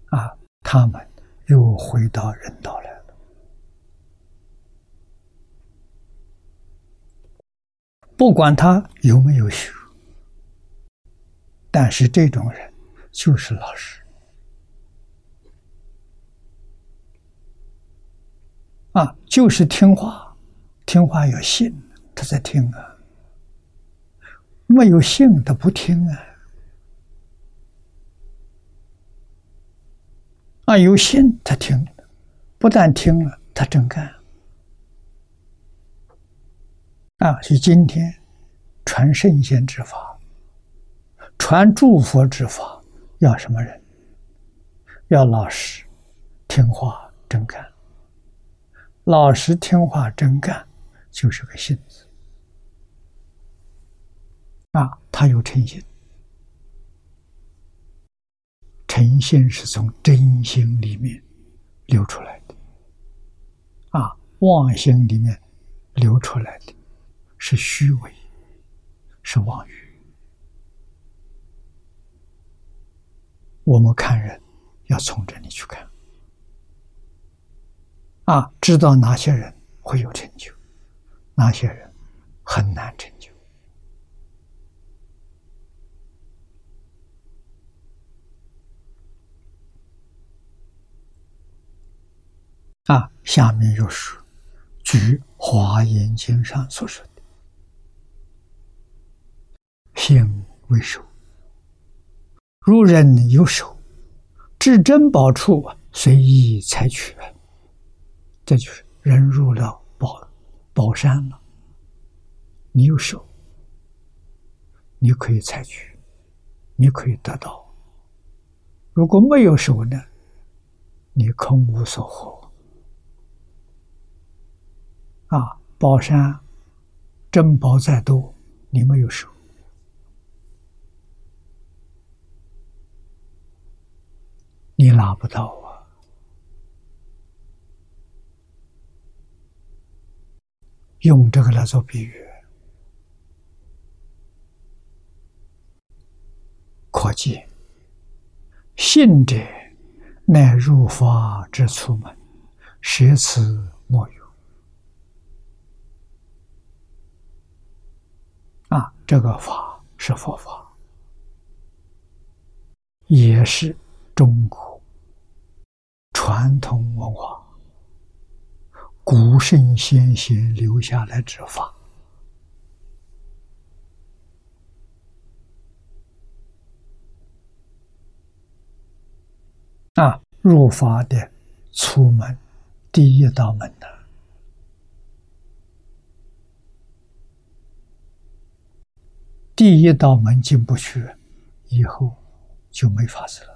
[SPEAKER 1] 啊，他们又回到人道来了。不管他有没有修，但是这种人就是老实啊，就是听话，听话有信，他在听啊；没有信，他不听啊。啊，有信他听，不但听了，他真干。啊，所以今天传圣贤之法，传诸佛之法，要什么人？要老实、听话、真干。老实、听话、真干，就是个信字。啊，他有诚信，诚信是从真心里面流出来的。啊，妄心里面流出来的。是虚伪，是妄语。我们看人要从这里去看，啊，知道哪些人会有成就，哪些人很难成就。啊，下面又是据《华严经》上所说。的“性为首，如人有手，至珍宝处随意采取。这就是人入了宝宝山了，你有手，你可以采取，你可以得到。如果没有手呢，你空无所获。啊，宝山珍宝再多，你没有手。你拿不到啊！用这个来做比喻，可见信者乃入法之出门，舍此莫有。啊，这个法是佛法，也是中国。传统文化，古圣先贤留下来之法啊，入法的出门第一道门的，第一道门进不去，以后就没法子了。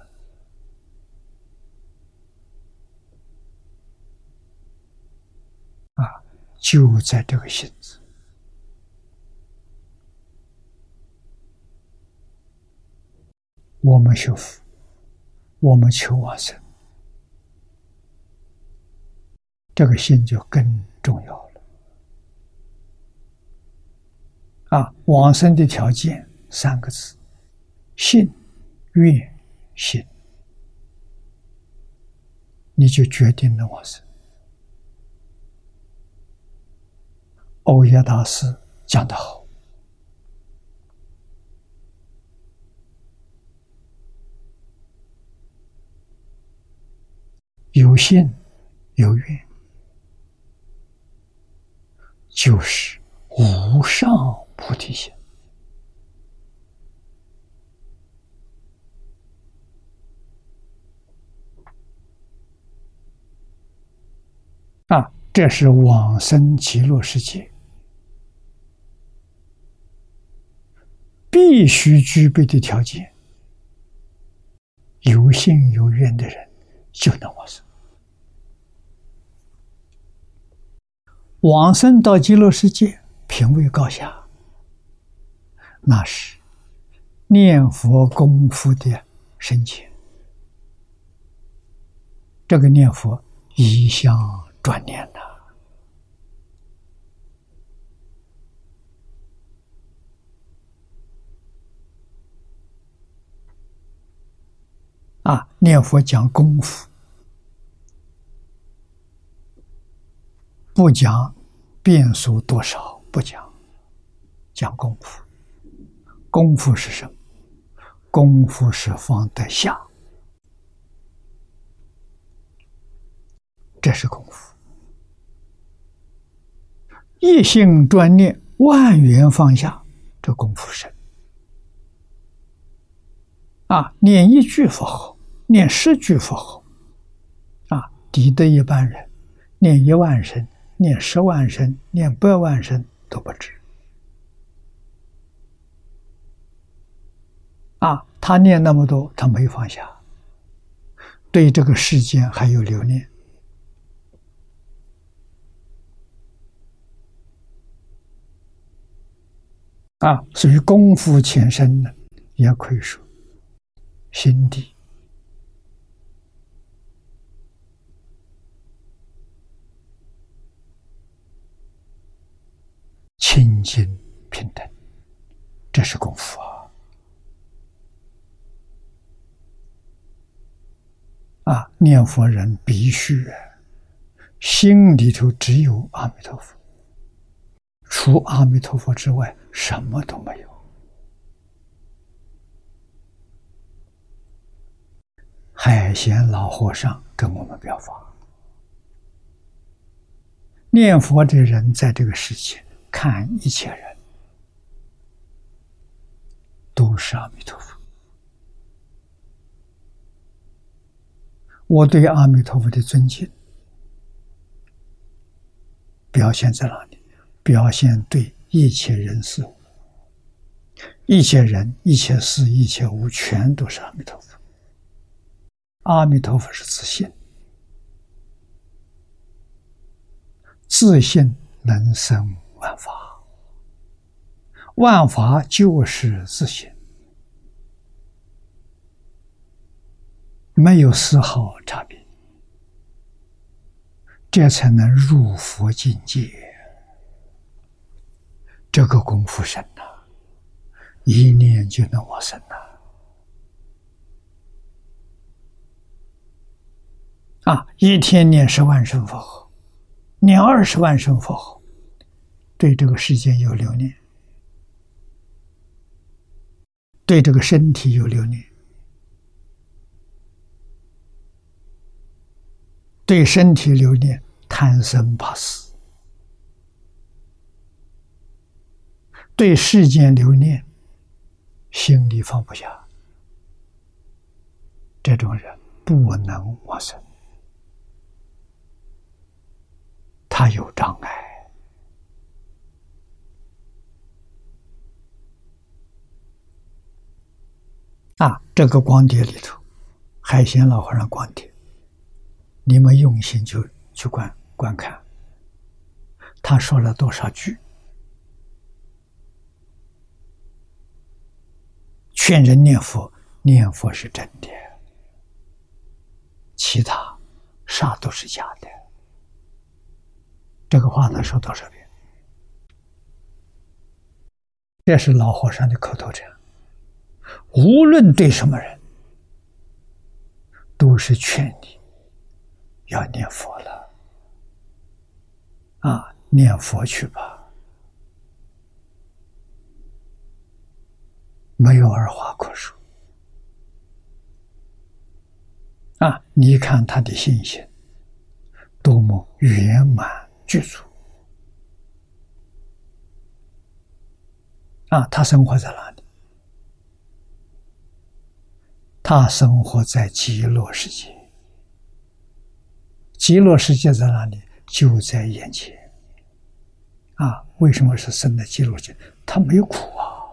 [SPEAKER 1] 就在这个心子，我们修复，我们求往生，这个心就更重要了。啊，往生的条件三个字：信、愿、行，你就决定了往生。欧耶大师讲得好：“有信有愿，就是无上菩提心。”啊，这是往生极乐世界。必须具备的条件。有信有愿的人就能往生。往生到极乐世界，品位高下，那是念佛功夫的深浅。这个念佛一向转念的啊，念佛讲功夫。不讲变数多少，不讲，讲功夫。功夫是什么？功夫是放得下，这是功夫。一心专念，万缘放下，这功夫深。啊，念一句佛号，念十句佛号，啊，抵得一般人念一万声。念十万声，念百万声都不止。啊，他念那么多，他没放下，对这个世间还有留念。啊，所以功夫浅深呢，也可以说心地。清净平等，这是功夫啊！啊，念佛人必须心里头只有阿弥陀佛，除阿弥陀佛之外，什么都没有。海贤老和尚跟我们表法，念佛的人在这个世界。看一切人都是阿弥陀佛。我对阿弥陀佛的尊敬表现在哪里？表现对一切人事物、一切人、一切事、一切物，全都是阿弥陀佛。阿弥陀佛是自信，自信能生。万法，万法就是自性，没有丝毫差别，这才能入佛境界。这个功夫深呐，一念就能往生呐！啊，一天念十万声佛，念二十万声佛。对这个世界有留念，对这个身体有留念，对身体留念，贪生怕死；对世间留念，心里放不下。这种人不能往生，他有障碍。啊，这个光碟里头，海鲜老和尚光碟，你们用心就去观观看。他说了多少句？劝人念佛，念佛是真的，其他啥都是假的。这个话他说多少遍？这是老和尚的口头禅。无论对什么人，都是劝你要念佛了，啊，念佛去吧，没有二话可说。啊，你看他的信心多么圆满具足，啊，他生活在哪里？他生活在极乐世界，极乐世界在哪里？就在眼前。啊，为什么是生在极乐界？他没有苦啊，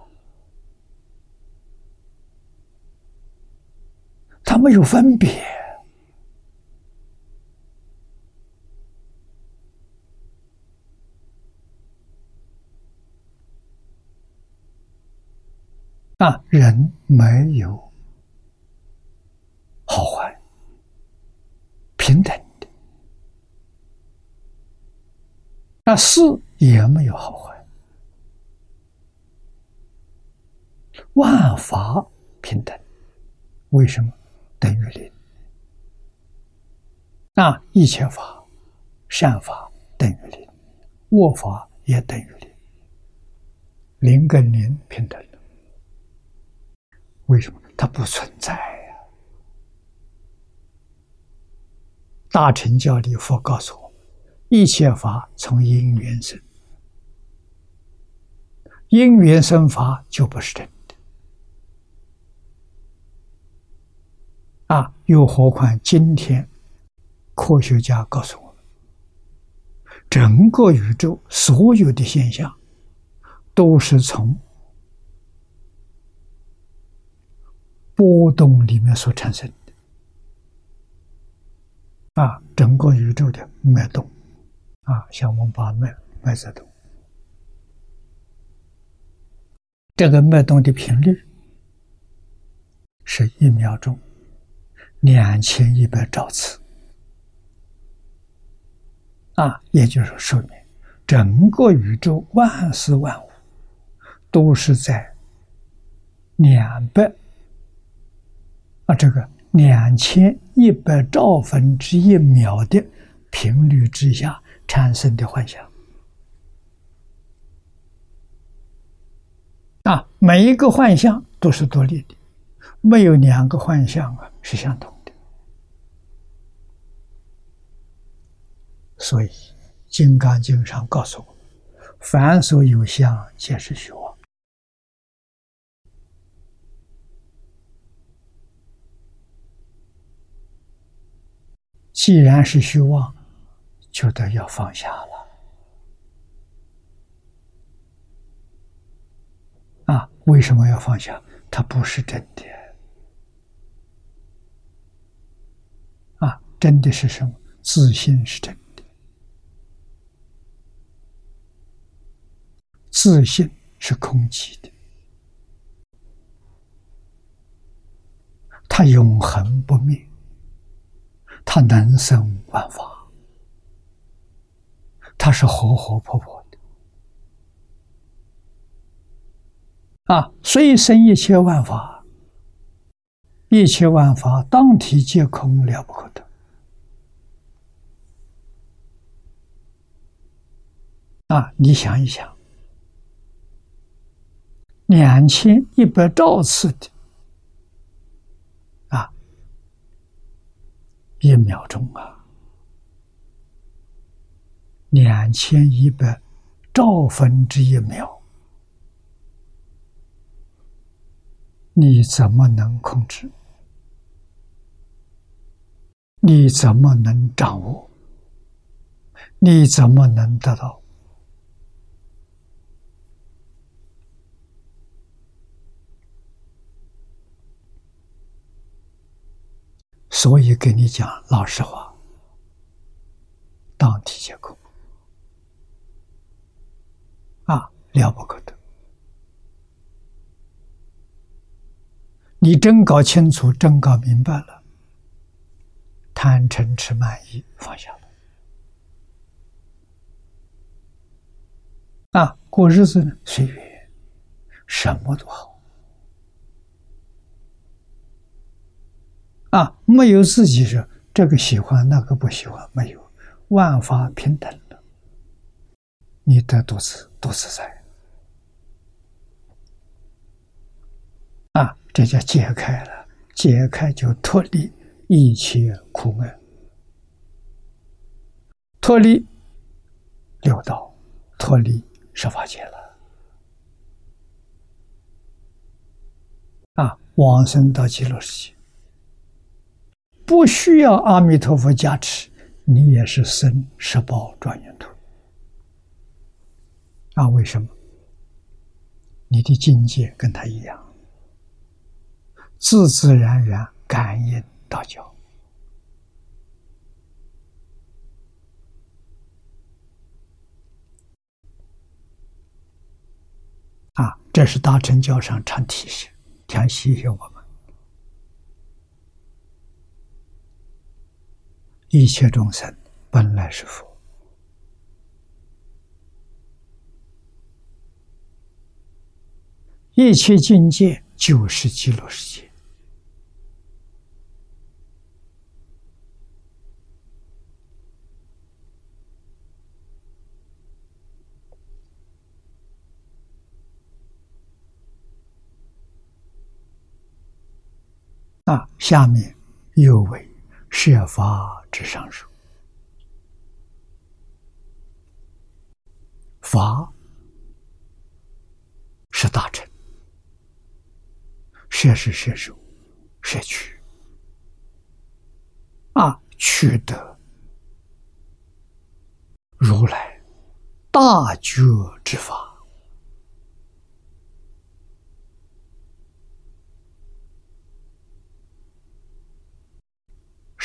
[SPEAKER 1] 他没有分别啊，人没有好坏，平等的，那事也没有好坏。万法平等，为什么等于零？那一切法，善法等于零，恶法也等于零，零跟零平等。为什么它不存在呀？大乘教里佛告诉我们：一切法从因缘生，因缘生法就不是真的。啊，又何况今天科学家告诉我们，整个宇宙所有的现象都是从波动里面所产生的。啊，整个宇宙的脉动，啊，像我们把脉脉在动，这个脉动的频率是一秒钟。两千一百兆次啊，也就是说明整个宇宙万事万物都是在两百啊，这个两千一百兆分之一秒的频率之下产生的幻象啊，每一个幻象都是独立的，没有两个幻象啊是相同的。所以，《金刚经》上告诉我：“凡所有相，皆是虚妄。”既然是虚妄，就得要放下了。啊，为什么要放下？它不是真的。啊，真的是什么？自信是真的。自信是空寂的，它永恒不灭，它能生万法，它是活活泼泼的啊！虽生一切万法，一切万法当体皆空，了不可得啊！你想一想。两千一百兆次的啊，一秒钟啊，两千一百兆分之一秒，你怎么能控制？你怎么能掌握？你怎么能得到？所以跟你讲老实话，当体结构啊，了不可得。你真搞清楚，真搞明白了，贪嗔痴慢疑放下了啊，过日子呢，随缘，什么都好。啊，没有自己说这个喜欢那个不喜欢，没有，万法平等的，你得多自多自在。啊，这叫解开了，解开就脱离一切苦闷，脱离六道，脱离十法界了。啊，往生到极乐世界。不需要阿弥陀佛加持，你也是生十宝庄严土。啊，为什么？你的境界跟他一样，自自然然感应道教。啊，这是大乘教上常提醒、常提醒我们：一切众生本来是佛。一切境界就是极乐世界啊！下面又为设法之上说，法是大乘。摄是摄受，摄取啊，取得如来大觉之法。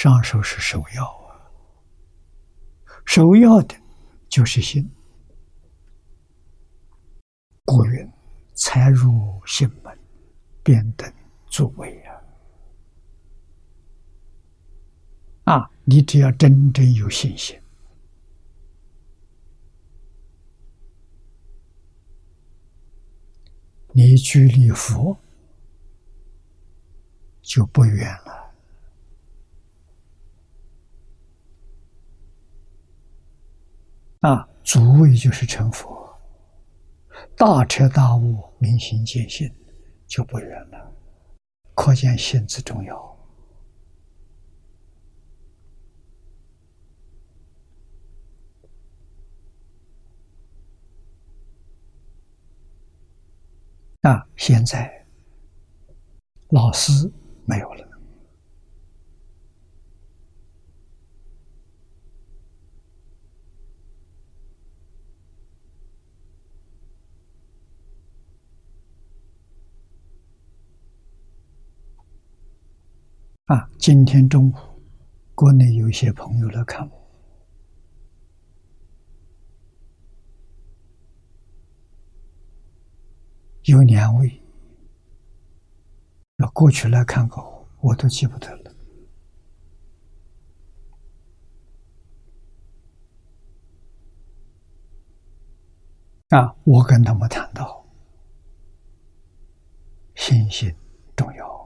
[SPEAKER 1] 上首是首要啊，首要的就是心。古云：“才入心门。”便等诸位啊！啊，你只要真正有信心，你距离佛就不远了。啊，足位就是成佛，大彻大悟，明心见性。就不远了，可见性之重要啊！现在老师没有了。啊，今天中午，国内有一些朋友来看我，有两位，要过去来看过我，我都记不得了。啊，我跟他们谈到，信心重要。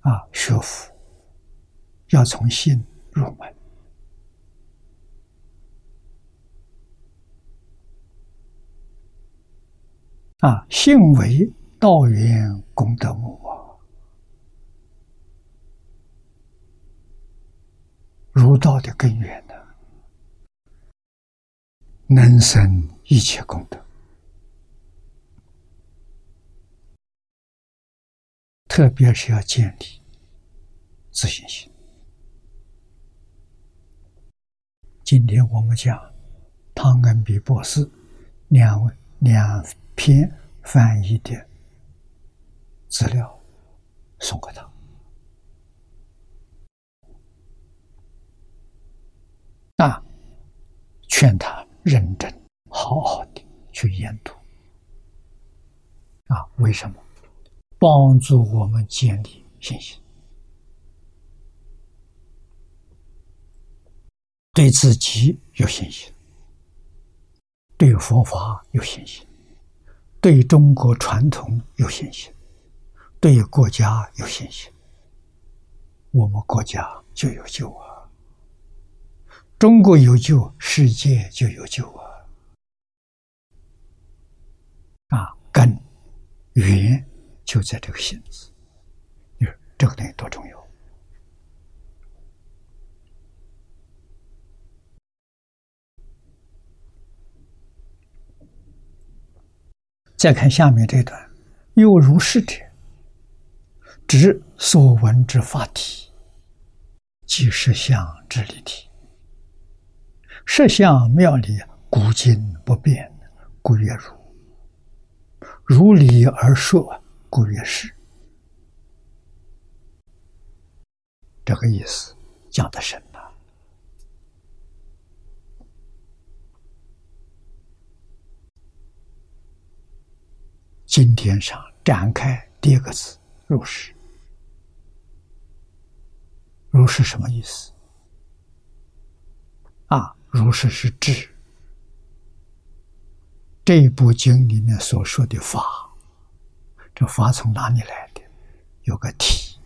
[SPEAKER 1] 啊，学佛要从心入门。啊，信为道源功德母啊，儒道的根源呢，能生一切功德。特别是要建立自信心。今天我们讲汤恩比博士两位两篇翻译的资料送给他，啊，劝他认真好好的去研读。啊，为什么？帮助我们建立信心，对自己有信心，对佛法有信心，对中国传统有信心，对国家有信心，我们国家就有救啊！中国有救，世界就有救啊！啊，根源。就在这个“心”字，你说这个东西多重要？再看下面这段，“又如是者，指所闻之法体，即实相之理体。实相妙理，古今不变，故曰如。如理而说，故曰是。这个意思讲的深了。今天上展开第一个字“如是”，“如是”什么意思？啊，“如是”是智。这一部经里面所说的法，这法从哪里来的？有个体，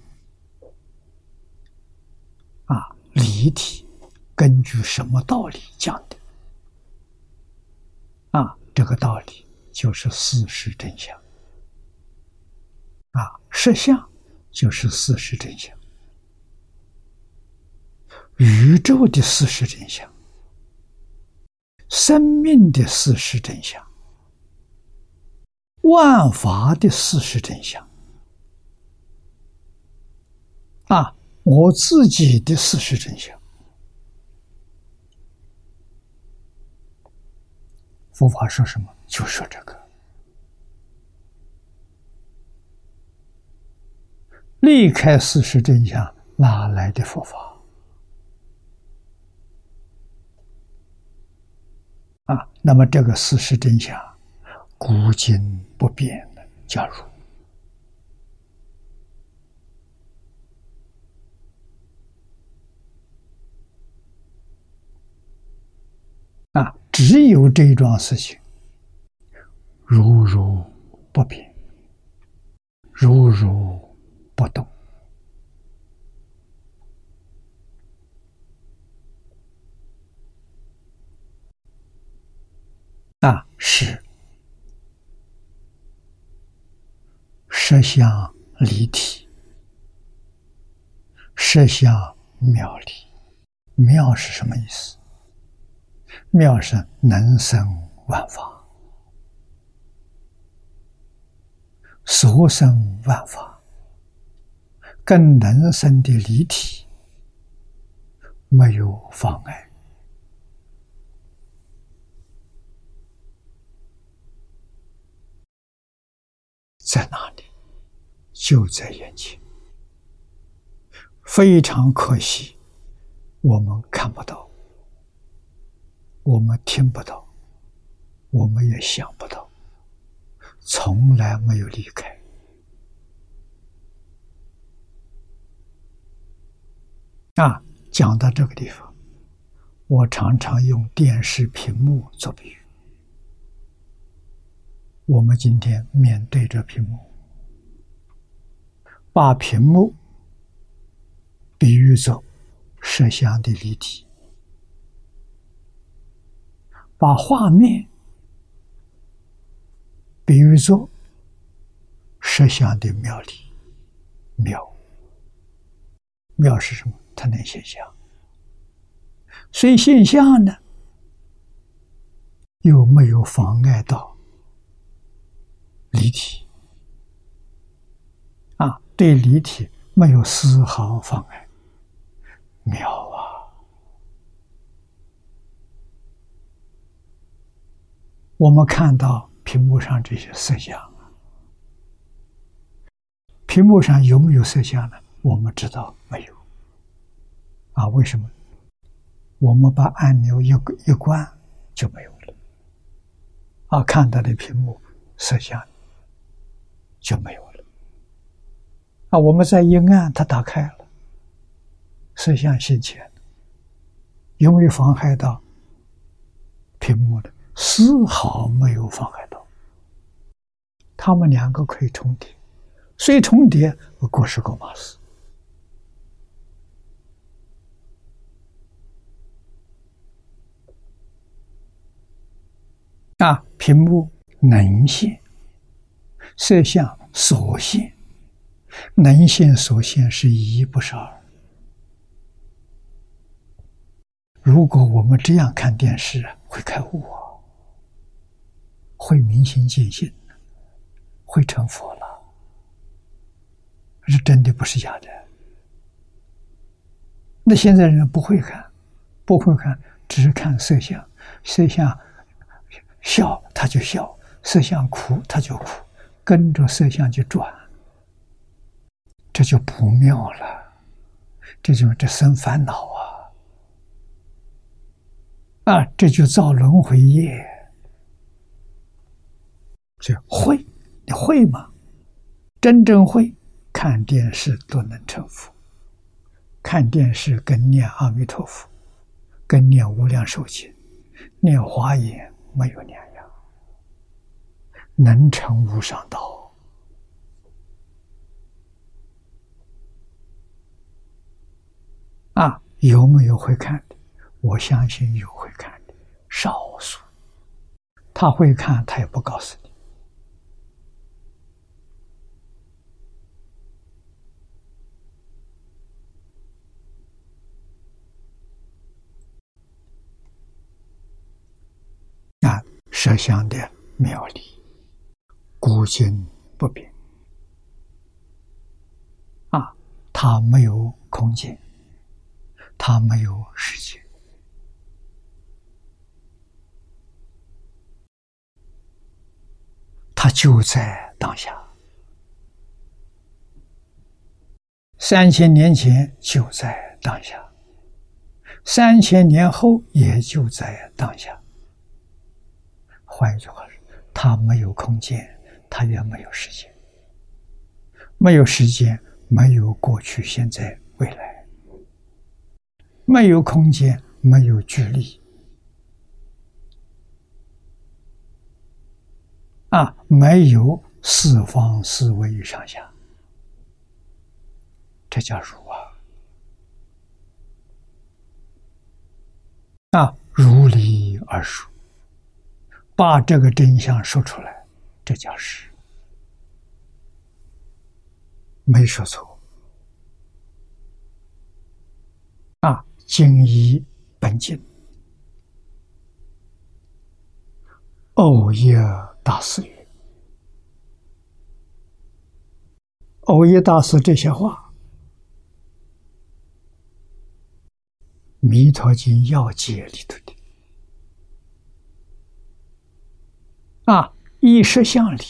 [SPEAKER 1] 啊，离体，根据什么道理讲的？啊，这个道理就是事实真相。啊，实相就是事实真相，宇宙的事实真相，生命的事实真相。万法的事实真相啊，我自己的事实真相。佛法说什么就说这个，离开事实真相，哪来的佛法？啊，那么这个事实真相，古今。不变的，假如啊，只有这桩事情，如如不变，如如不动啊，是。实相离体，实相妙理。妙是什么意思？妙是能生万法，所生万法，跟能生的离体没有妨碍，在哪里？就在眼前，非常可惜，我们看不到，我们听不到，我们也想不到，从来没有离开。啊，讲到这个地方，我常常用电视屏幕做比喻。我们今天面对着屏幕。把屏幕比喻作摄像的立体，把画面比喻作摄像的妙理。妙，妙是什么？它能现象，所以现象呢，又没有妨碍到离体啊。对离体没有丝毫妨碍，妙啊！我们看到屏幕上这些色相，屏幕上有没有色相呢？我们知道没有。啊，为什么？我们把按钮一一关就没有了。啊，看到的屏幕色相就没有了。啊，我们在一按，它打开了，摄像现前，有没有妨害到屏幕的？丝毫没有妨害到。他们两个可以重叠，虽重叠，我过是过马斯。啊，屏幕能现，摄像所现。能现所现是一，不是二。如果我们这样看电视，会开悟啊，会明心见性，会成佛了。是真的，不是假的。那现在人不会看，不会看，只是看色相，色相笑他就笑，色相哭他就哭，跟着色相去转，这就不妙了，这就这生烦恼啊！啊，这就造轮回业，这会，你会吗？真正会看电视都能成佛，看电视跟念阿弥陀佛，跟念无量寿经、念华严没有两样，能成无上道啊！有没有会看的？我相信有会看的，少数。他会看，他也不告诉你。啊设想的妙理，古今不变。啊，它没有空间，它没有时间，它就在当下。三千年前就在当下，三千年后也就在当下。换一句话说，它没有空间，他也没有时间。没有时间，没有过去、现在、未来；没有空间，没有距离。啊，没有四方四维上下，这叫如啊！啊，如理而说。把这个真相说出来，这叫是，没说错。啊，经一本经，欧耶大师语，欧耶大师这些话，《弥陀经要解》里头的。啊，以实相理，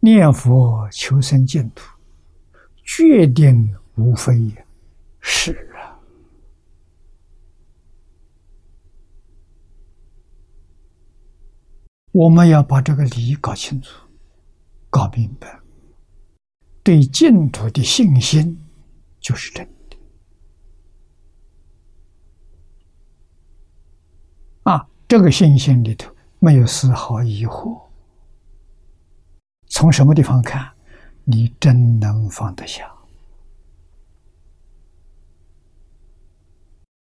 [SPEAKER 1] 念佛求生净土，决定无非是啊。我们要把这个理搞清楚、搞明白，对净土的信心就是真的。啊，这个信心里头。没有丝毫疑惑。从什么地方看，你真能放得下？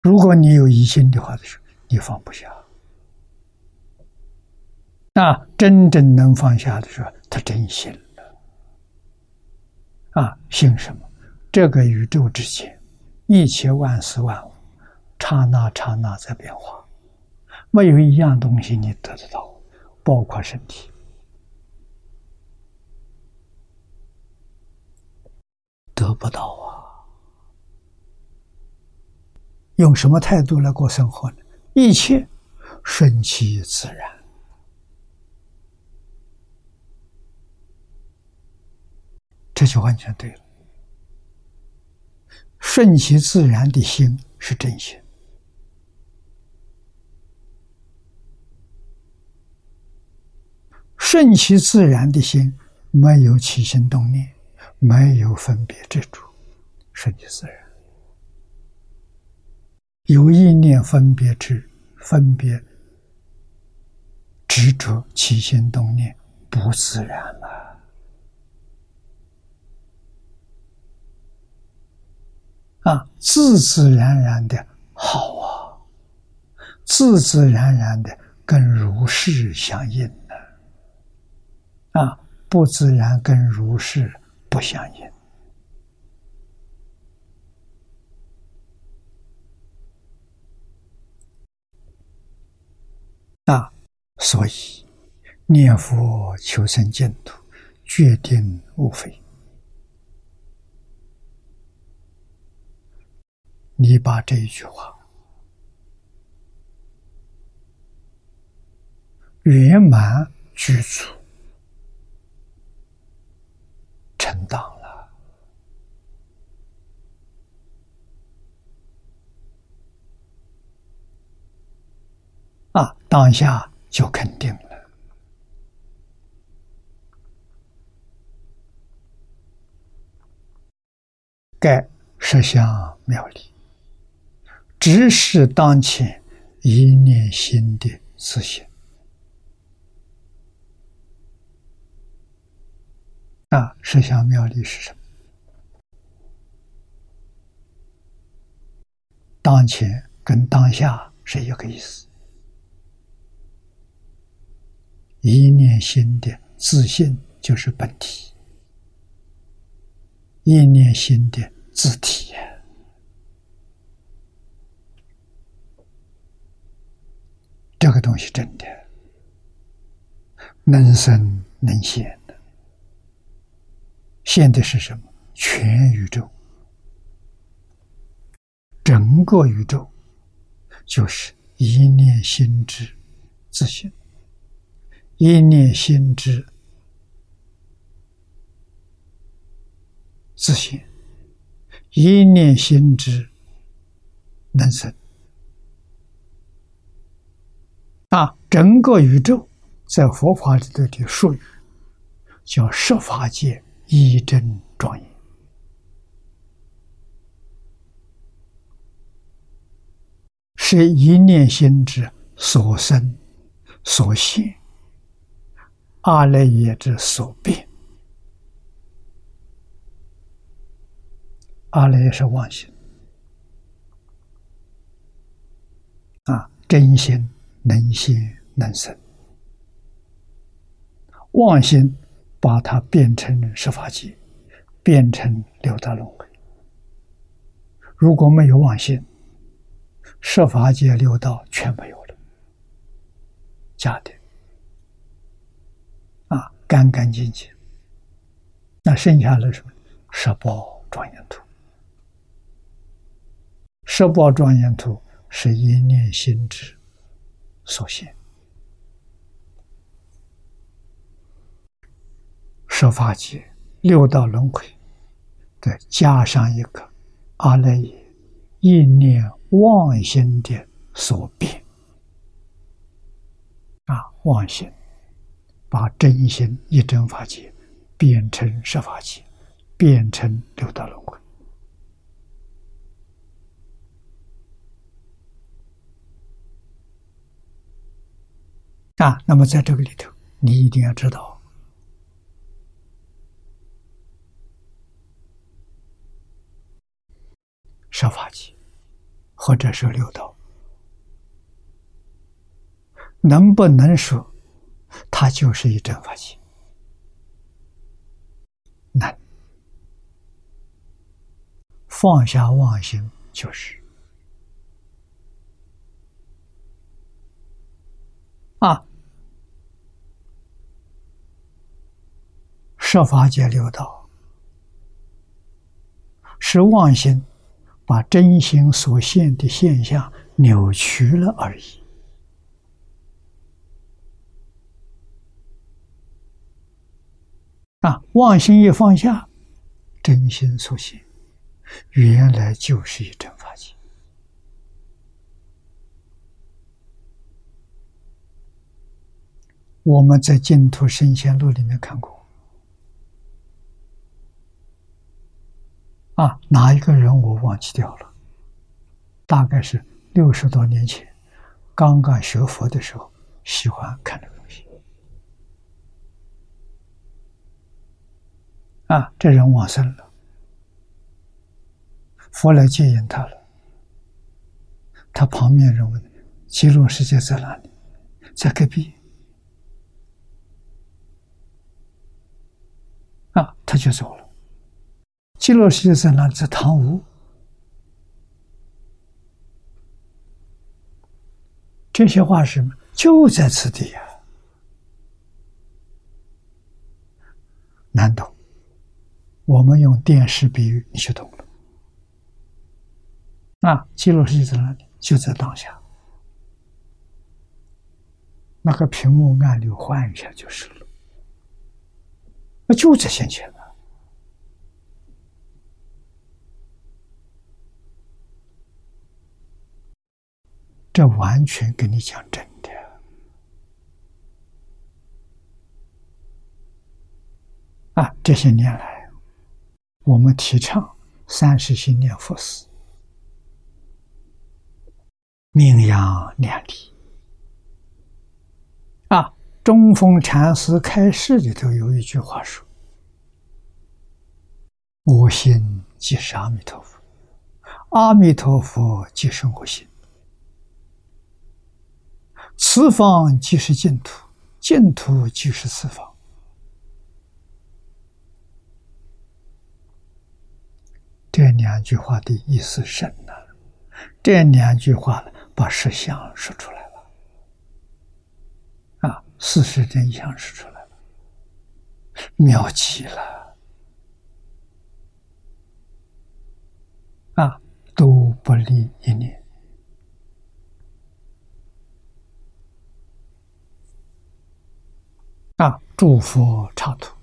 [SPEAKER 1] 如果你有疑心的话，就是你放不下。那真正能放下的时候，他真信了。啊，信什么？这个宇宙之间，一切万事万物，刹那刹那在变化。没有一样东西你得得到，包括身体，得不到啊！用什么态度来过生活呢？一切顺其自然，这就完全对了。顺其自然的心是真心。顺其自然的心，没有起心动念，没有分别执着，顺其自然。有意念分别执，分别执着起心动念，不自然了。啊，自自然然的好啊，自自然然的跟如是相应。啊，不自然跟如是不相应啊，所以念佛求生净土，决定无非。你把这一句话圆满具足，成当了啊！当下就肯定了。盖实相妙理，只是当前一念心的自信。啊，实相妙理是什么？当前跟当下是一个意思。一念心的自信就是本体，一念心的。字体，这个东西真的能生能现的，现的是什么？全宇宙，整个宇宙就是一念心之自信，一念心之自信。一念心之能生啊！整个宇宙在佛法里头的术语叫“十法界一真庄严”，是一念心之所生所现，阿赖耶之所变。阿赖耶是妄心啊，真心能心能生，妄心把它变成十法界，变成六道轮回。如果没有妄心，十法界六道全没有了，假的，干干净净。那剩下的什么？十宝庄严土。十宝庄严图是一念心智所现，十法界六道轮回，再加上一个阿赖耶一念妄心的所变啊，妄心把真心一真法界变成十法界，变成六道轮回。啊，那么在这个里头，你一定要知道，十法界或者是六道，能不能说它就是一真法界？难，放下妄心就是。啊，设法界六道是妄心把真心所现的现象扭曲了而已。啊，妄心一放下，真心所现原来就是一真法界。我们在《净土圣贤录》里面看过，啊，哪一个人我忘记掉了？大概是六十多年前，刚刚学佛的时候，喜欢看这个东西。啊，这人往生了，佛来接引他了。他旁边人问：“极乐世界在哪里？”在隔壁。啊，他就走了。极乐世界在哪里？在唐屋。这些话是什么？就在此地呀。难懂。我们用电视比喻，你就懂了。那记录是在哪里？就在当下。那个屏幕按钮换一下就是了，那就在先前了。这完全跟你讲真的啊！这些年来，我们提倡三世心念佛事，名扬两地。啊，中峰禅师开示里头有一句话说：“我心即是阿弥陀佛，阿弥陀佛即是我心。”此方即是净土，净土即是此方。这两句话的意思深呐，这两句话呢把实相说出来了，啊，事实真相说出来了，妙极了，啊，都不离一念。啊！诸佛刹土，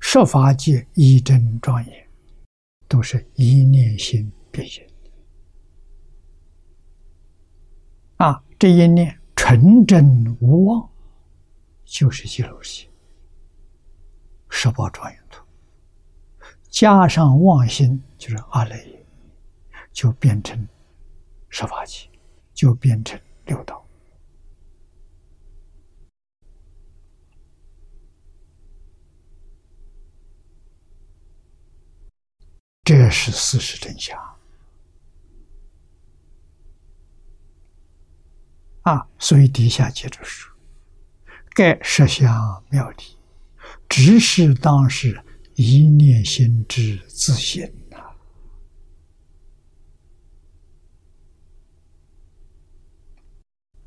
[SPEAKER 1] 设法界一真庄严，都是一念心变现。啊，这一念纯真无妄，就是极乐心。十宝庄严图，加上妄心，就是阿赖耶，就变成十法界，就变成六道。这是事实真相啊！所以底下接着说：“盖实相妙理，只是当时一念心之自信呐，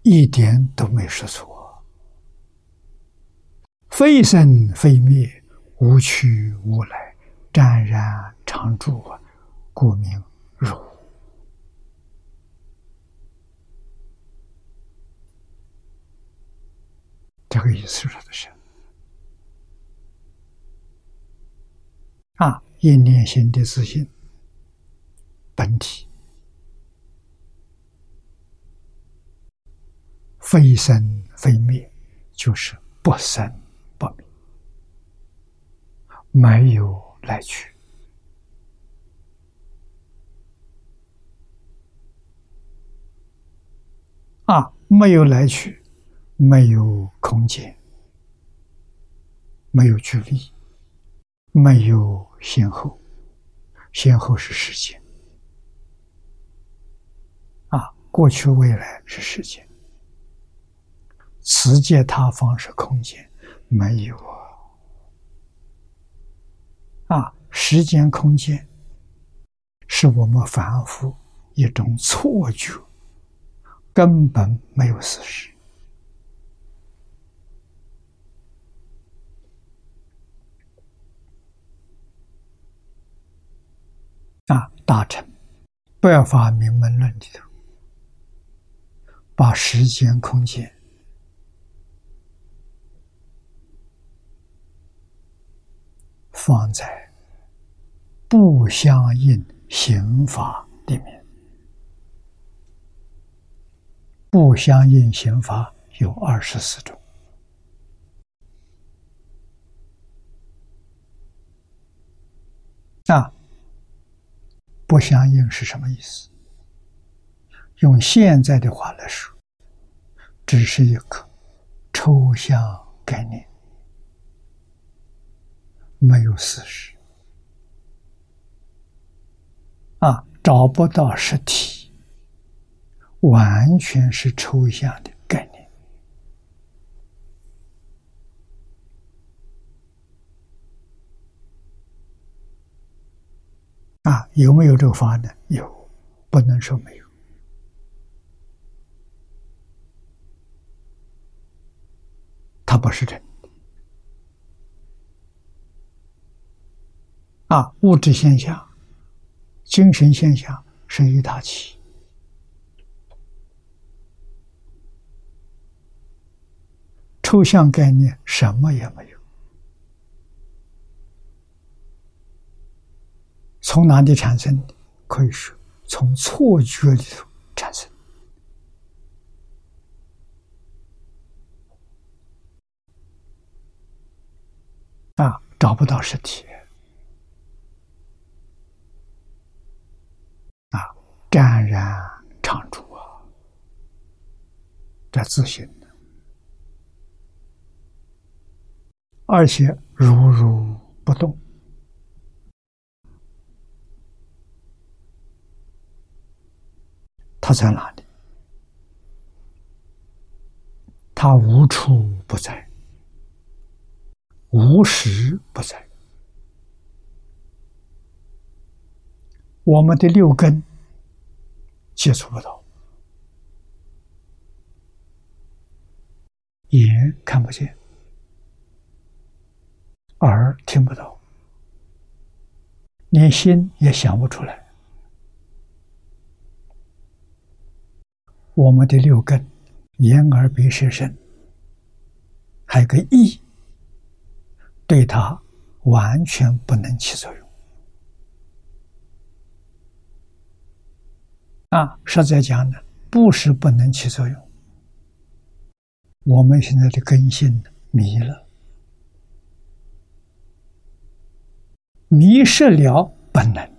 [SPEAKER 1] 一点都没说错，非生非灭，无去无来。”湛然常住，故名如。这个意思说的是：啊，一念心的自信本体，非生非灭，就是不生不灭，没有。来去啊，没有来去，没有空间，没有距离，没有先后，先后是时间啊，过去未来是时间，此界他方是空间，没有啊。啊，时间、空间是我们凡夫一种错觉，根本没有事实。啊，大臣，不要发明门论里头，把时间、空间。放在不相应刑法里面，不相应刑法有二十四种。那，不相应是什么意思？用现在的话来说，只是一个抽象概念。没有事实啊，找不到实体，完全是抽象的概念啊！有没有这个法呢？有，不能说没有，它不是真。啊，物质现象、精神现象是一大气，抽象概念什么也没有。从哪里产生的？可以说从错觉里头产生。啊，找不到实体。啊，湛然常住啊，这自信的，而且如如不动。他在哪里？他无处不在，无时不在。我们的六根接触不到，眼看不见，耳听不到，连心也想不出来。我们的六根，眼耳鼻舌身，还有个意，对它完全不能起作用。啊，实在讲呢，不是不能起作用。我们现在的根性迷了，迷失了本能。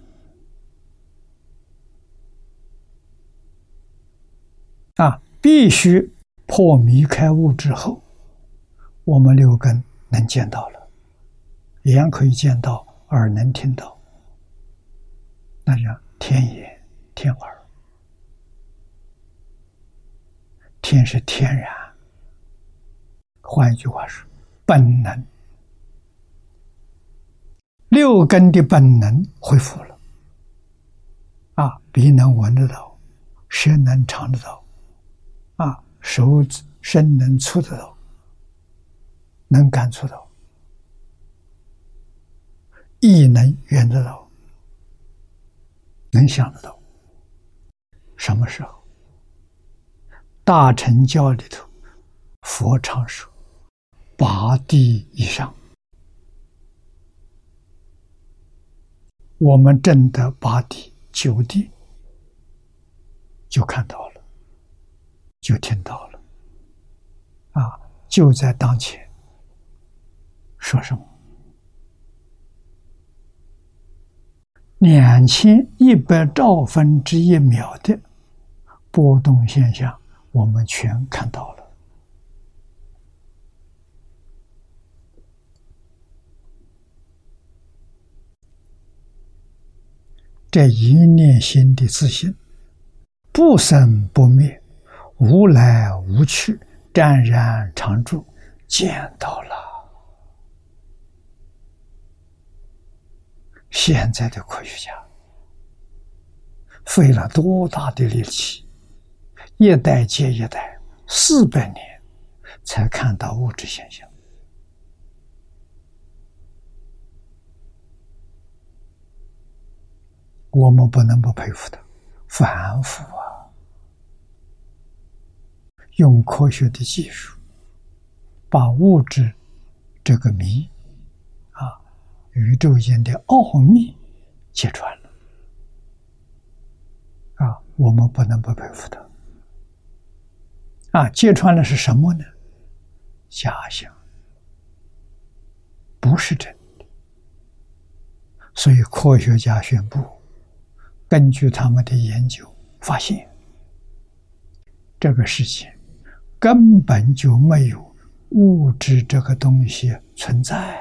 [SPEAKER 1] 啊，必须破迷开悟之后，我们六根能见到了，眼可以见到，耳能听到，那叫天眼、天耳。便是天然，换一句话说，本能，六根的本能恢复了。啊，鼻能闻得到，舌能尝得到。啊，手指身能触得到，能感触到，意能缘得到，能想得到。什么时候？大乘教里头，佛常说，八地以上，我们证得八地、九地，就看到了。就听到了，啊，就在当前。说什么？两千一百兆分之一秒的波动现象，我们全看到了。这一念心的自信，不生不灭。无来无去，湛然常住，见到了。现在的科学家费了多大的力气，一代接一代，四百年才看到物质现象。我们不能不佩服他，反复啊。用科学的技术，把物质这个谜啊，宇宙间的奥秘揭穿了啊！我们不能不佩服他啊！揭穿了是什么呢？假象，不是真的。所以科学家宣布，根据他们的研究发现，这个事情。根本就没有物质这个东西存在。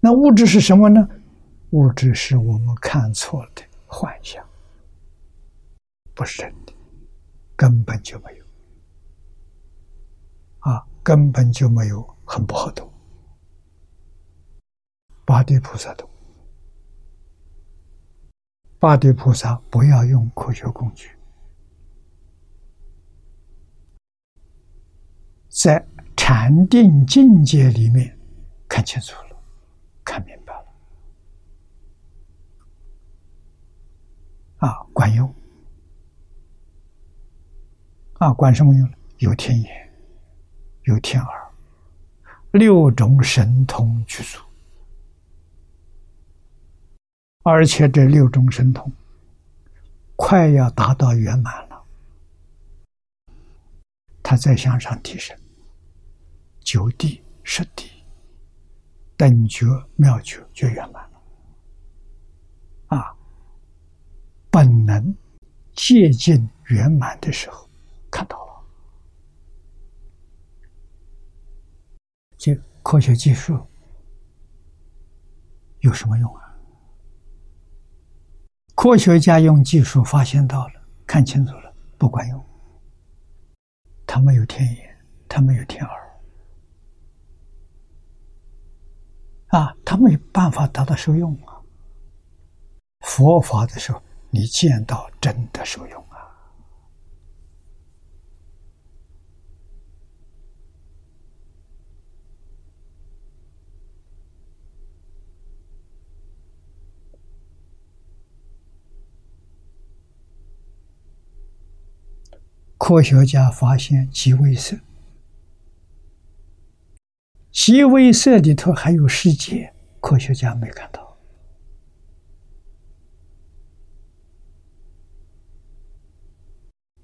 [SPEAKER 1] 那物质是什么呢？物质是我们看错的幻象，不是真的，根本就没有。啊，根本就没有，很不好懂。八地菩萨懂，八地菩萨不要用科学工具。在禅定境界里面看清楚了，看明白了。啊，管用。啊，管什么用呢？有天眼，有天耳，六种神通具足，而且这六种神通快要达到圆满了，它再向上提升，九地、十地、等觉、妙觉就圆满了。啊，本能接近圆满的时候。看到了，这科学技术有什么用啊？科学家用技术发现到了，看清楚了，不管用。他没有天眼，他没有天耳，啊，他没有办法达到受用啊。佛法的时候，你见到真的受用。科学家发现极微色，极微色里头还有世界，科学家没看到。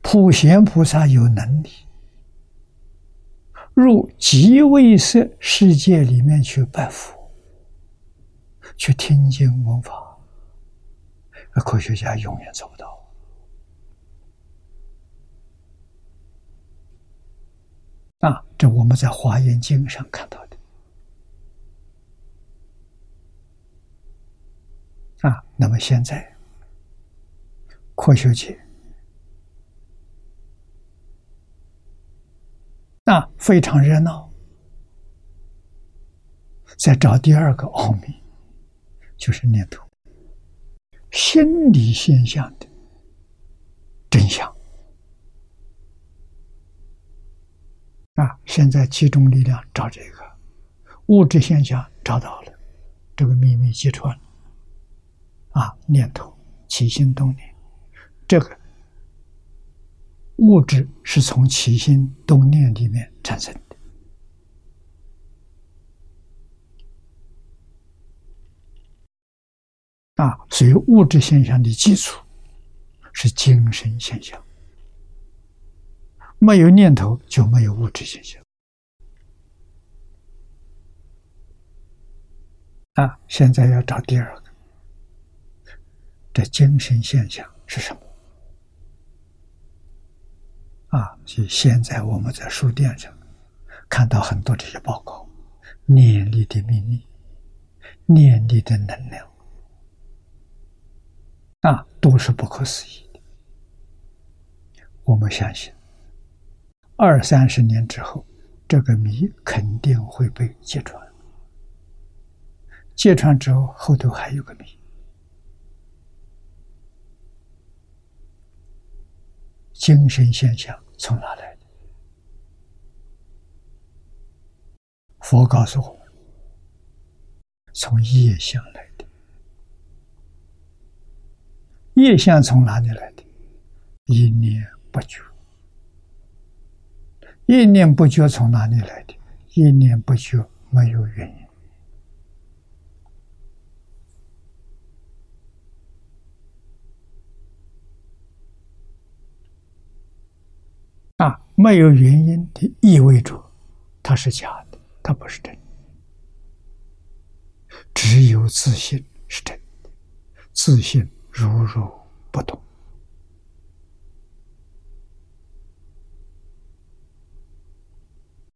[SPEAKER 1] 普贤菩萨有能力入极微色世界里面去拜佛，去听经闻法，而科学家永远做不到。啊，这我们在《华严经》上看到的。啊，那么现在科学界啊非常热闹，在找第二个奥秘，就是念头心理现象的真相。啊！现在集中力量找这个物质现象，找到了这个秘密揭穿了。啊，念头起心动念，这个物质是从起心动念里面产生的。啊，所以物质现象的基础是精神现象。没有念头就没有物质现象啊！现在要找第二个，这精神现象是什么？啊！所以现在我们在书店上看到很多这些报告，念力的秘密，念力的能量啊，都是不可思议的。我们相信。二三十年之后，这个谜肯定会被揭穿。揭穿之后，后头还有个谜：精神现象从哪来的？佛告诉我们：从业相来的。业相从哪里来的？一念不觉。一念不觉从哪里来的？一念不觉没有原因啊！没有原因的意味着它是假的，它不是真的。只有自信是真的，自信如如不动。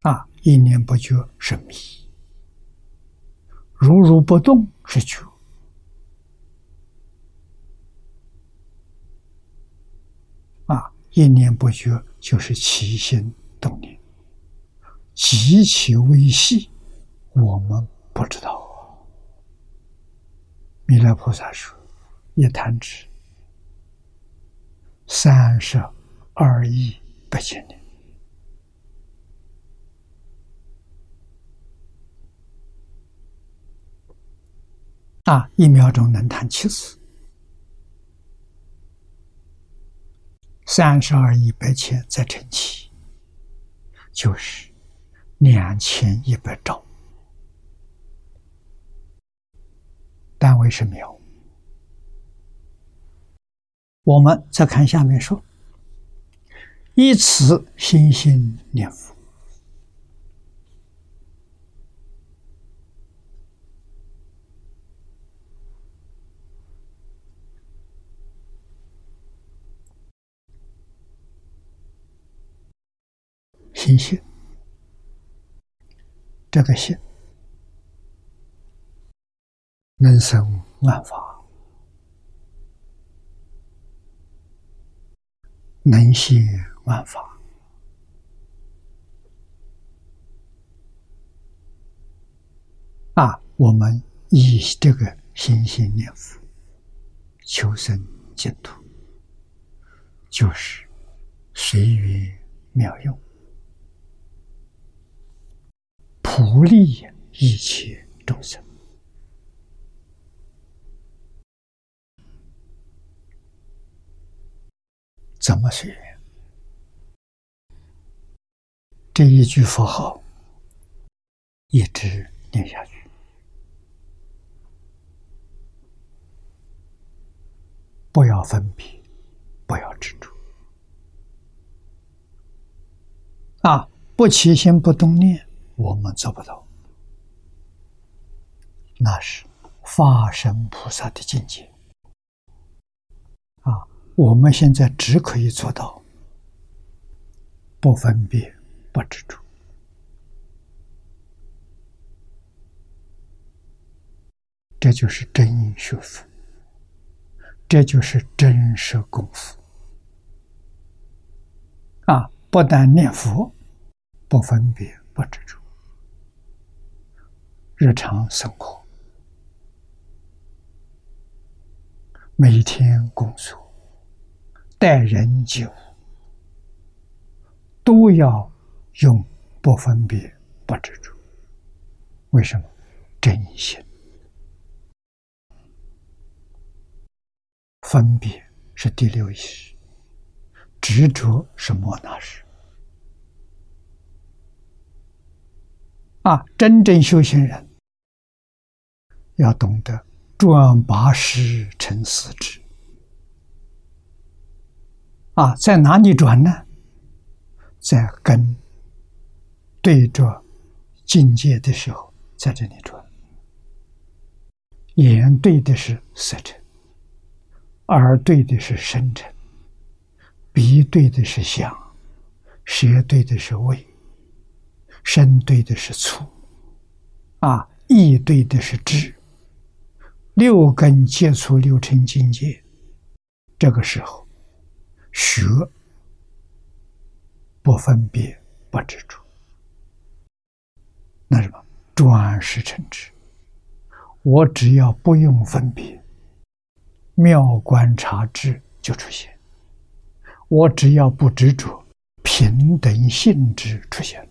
[SPEAKER 1] 啊，一念不觉是迷，如如不动是觉。啊，一念不觉就是起心动念，极其微细，我们不知道。弥勒菩萨说：“一弹指，三十二亿八千年。”啊，一秒钟能弹七次，三十二亿百千再乘七，就是两千一百兆，单位是秒。我们再看下面说，以此心心念佛。心性，这个心能生万法，能现万法啊！我们以这个心心念佛，求生净土，就是随缘妙用。普利一切众生，怎么随缘？这一句佛号一直念下去，不要分别，不要执着啊！不起心，不动念。我们做不到，那是法身菩萨的境界啊！我们现在只可以做到不分别、不执着，这就是真学佛，这就是真实功夫啊！不但念佛，不分别、不执着。日常生活，每天工作，待人接物，都要用不分别、不执着。为什么？真心分别是第六意识，执着是莫那识。啊，真正修行人要懂得转八识成四智。啊，在哪里转呢？在跟对着境界的时候，在这里转。眼对的是色尘，耳对的是声尘，鼻对的是香，舌对的是味。身对的是粗，啊，意对的是智，六根接触六尘境界，这个时候，学不分别不执着，那什么？转识成智，我只要不用分别，妙观察智就出现；我只要不执着，平等性质出现。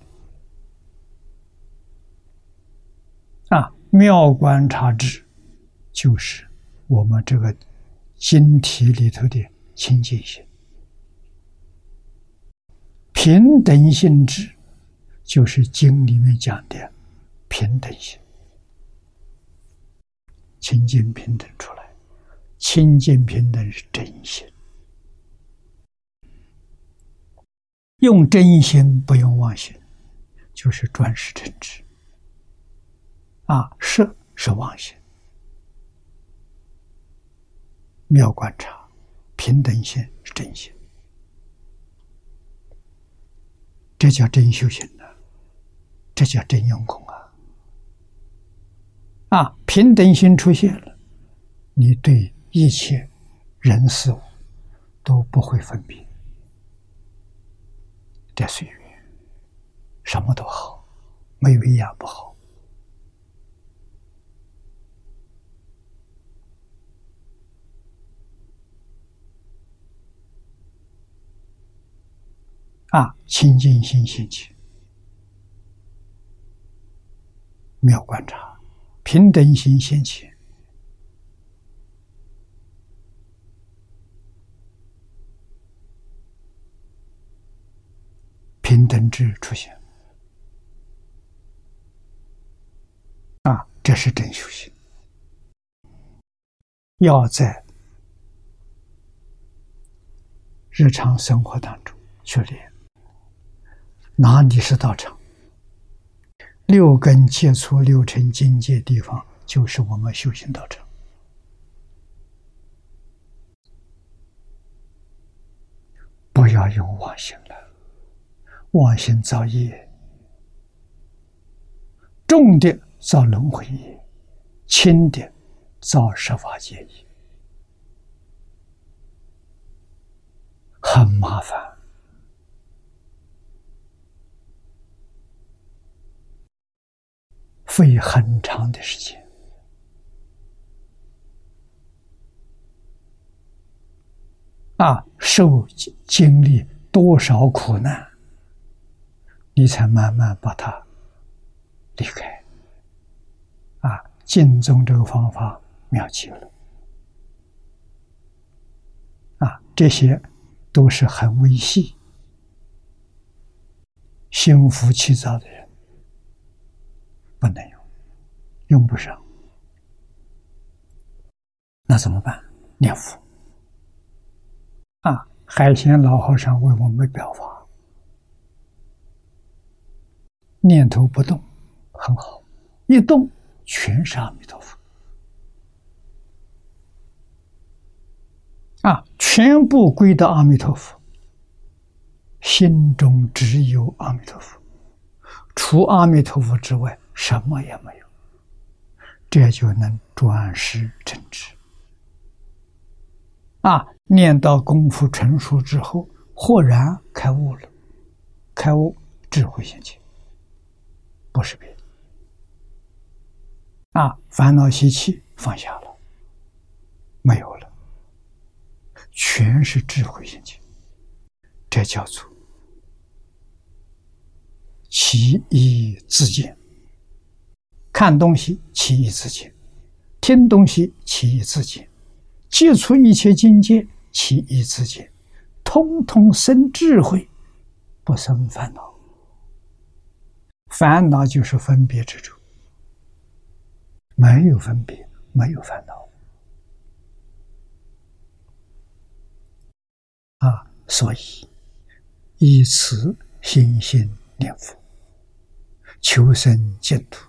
[SPEAKER 1] 啊，妙观察智，就是我们这个经体里头的清净心；平等性质，就是经里面讲的平等性。清净平等出来，清净平等是真心，用真心不用妄心，就是专识真知。啊，色是妄心，妙观察，平等心是真心，这叫真修行呢，这叫真用功啊！啊，平等心出现了，你对一切人事物都不会分别，这岁月，什么都好，没有一样不好。啊，清净心兴起，妙观察，平等心兴起，平等智出现。啊，这是真修行。要在日常生活当中去练。哪里是道场？六根接触六尘境界地方，就是我们修行道场。不要用妄心了，妄心造业，重的造轮回业，轻的造十法界业，很麻烦。费很长的时间啊，受经历多少苦难，你才慢慢把它离开啊！净宗这个方法妙极了啊！这些都是很微细、心浮气躁的人。不能用，用不上，那怎么办？念佛啊！海鲜老和尚为我们表法，念头不动，很好；一动，全是阿弥陀佛啊！全部归到阿弥陀佛，心中只有阿弥陀佛，除阿弥陀佛之外。什么也没有，这就能转世成智。啊，念到功夫成熟之后，豁然开悟了，开悟智慧现前，不是别的。啊，烦恼习气放下了，没有了，全是智慧现前，这叫做其意自见。看东西起意自见，听东西起意自见，接触一切境界起意自见，通通生智慧，不生烦恼。烦恼就是分别之处，没有分别，没有烦恼。啊，所以以此心心念佛，求生净土。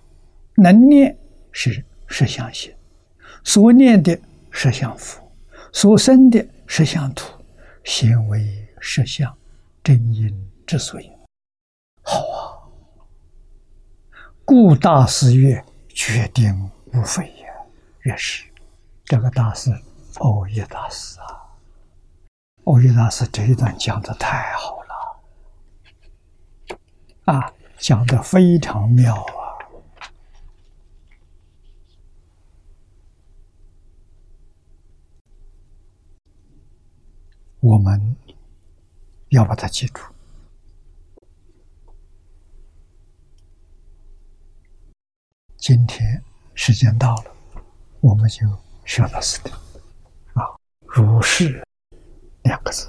[SPEAKER 1] 能念是实相心，所念的实相佛，所生的实相土，行为实相真因之所以。好啊！故大师曰：“决定无非也。”越是这个大师，欧耶大师啊，欧耶大师这一段讲的太好了，啊，讲的非常妙啊。我们要把它记住。今天时间到了，我们就学到此地。啊，如是两个字。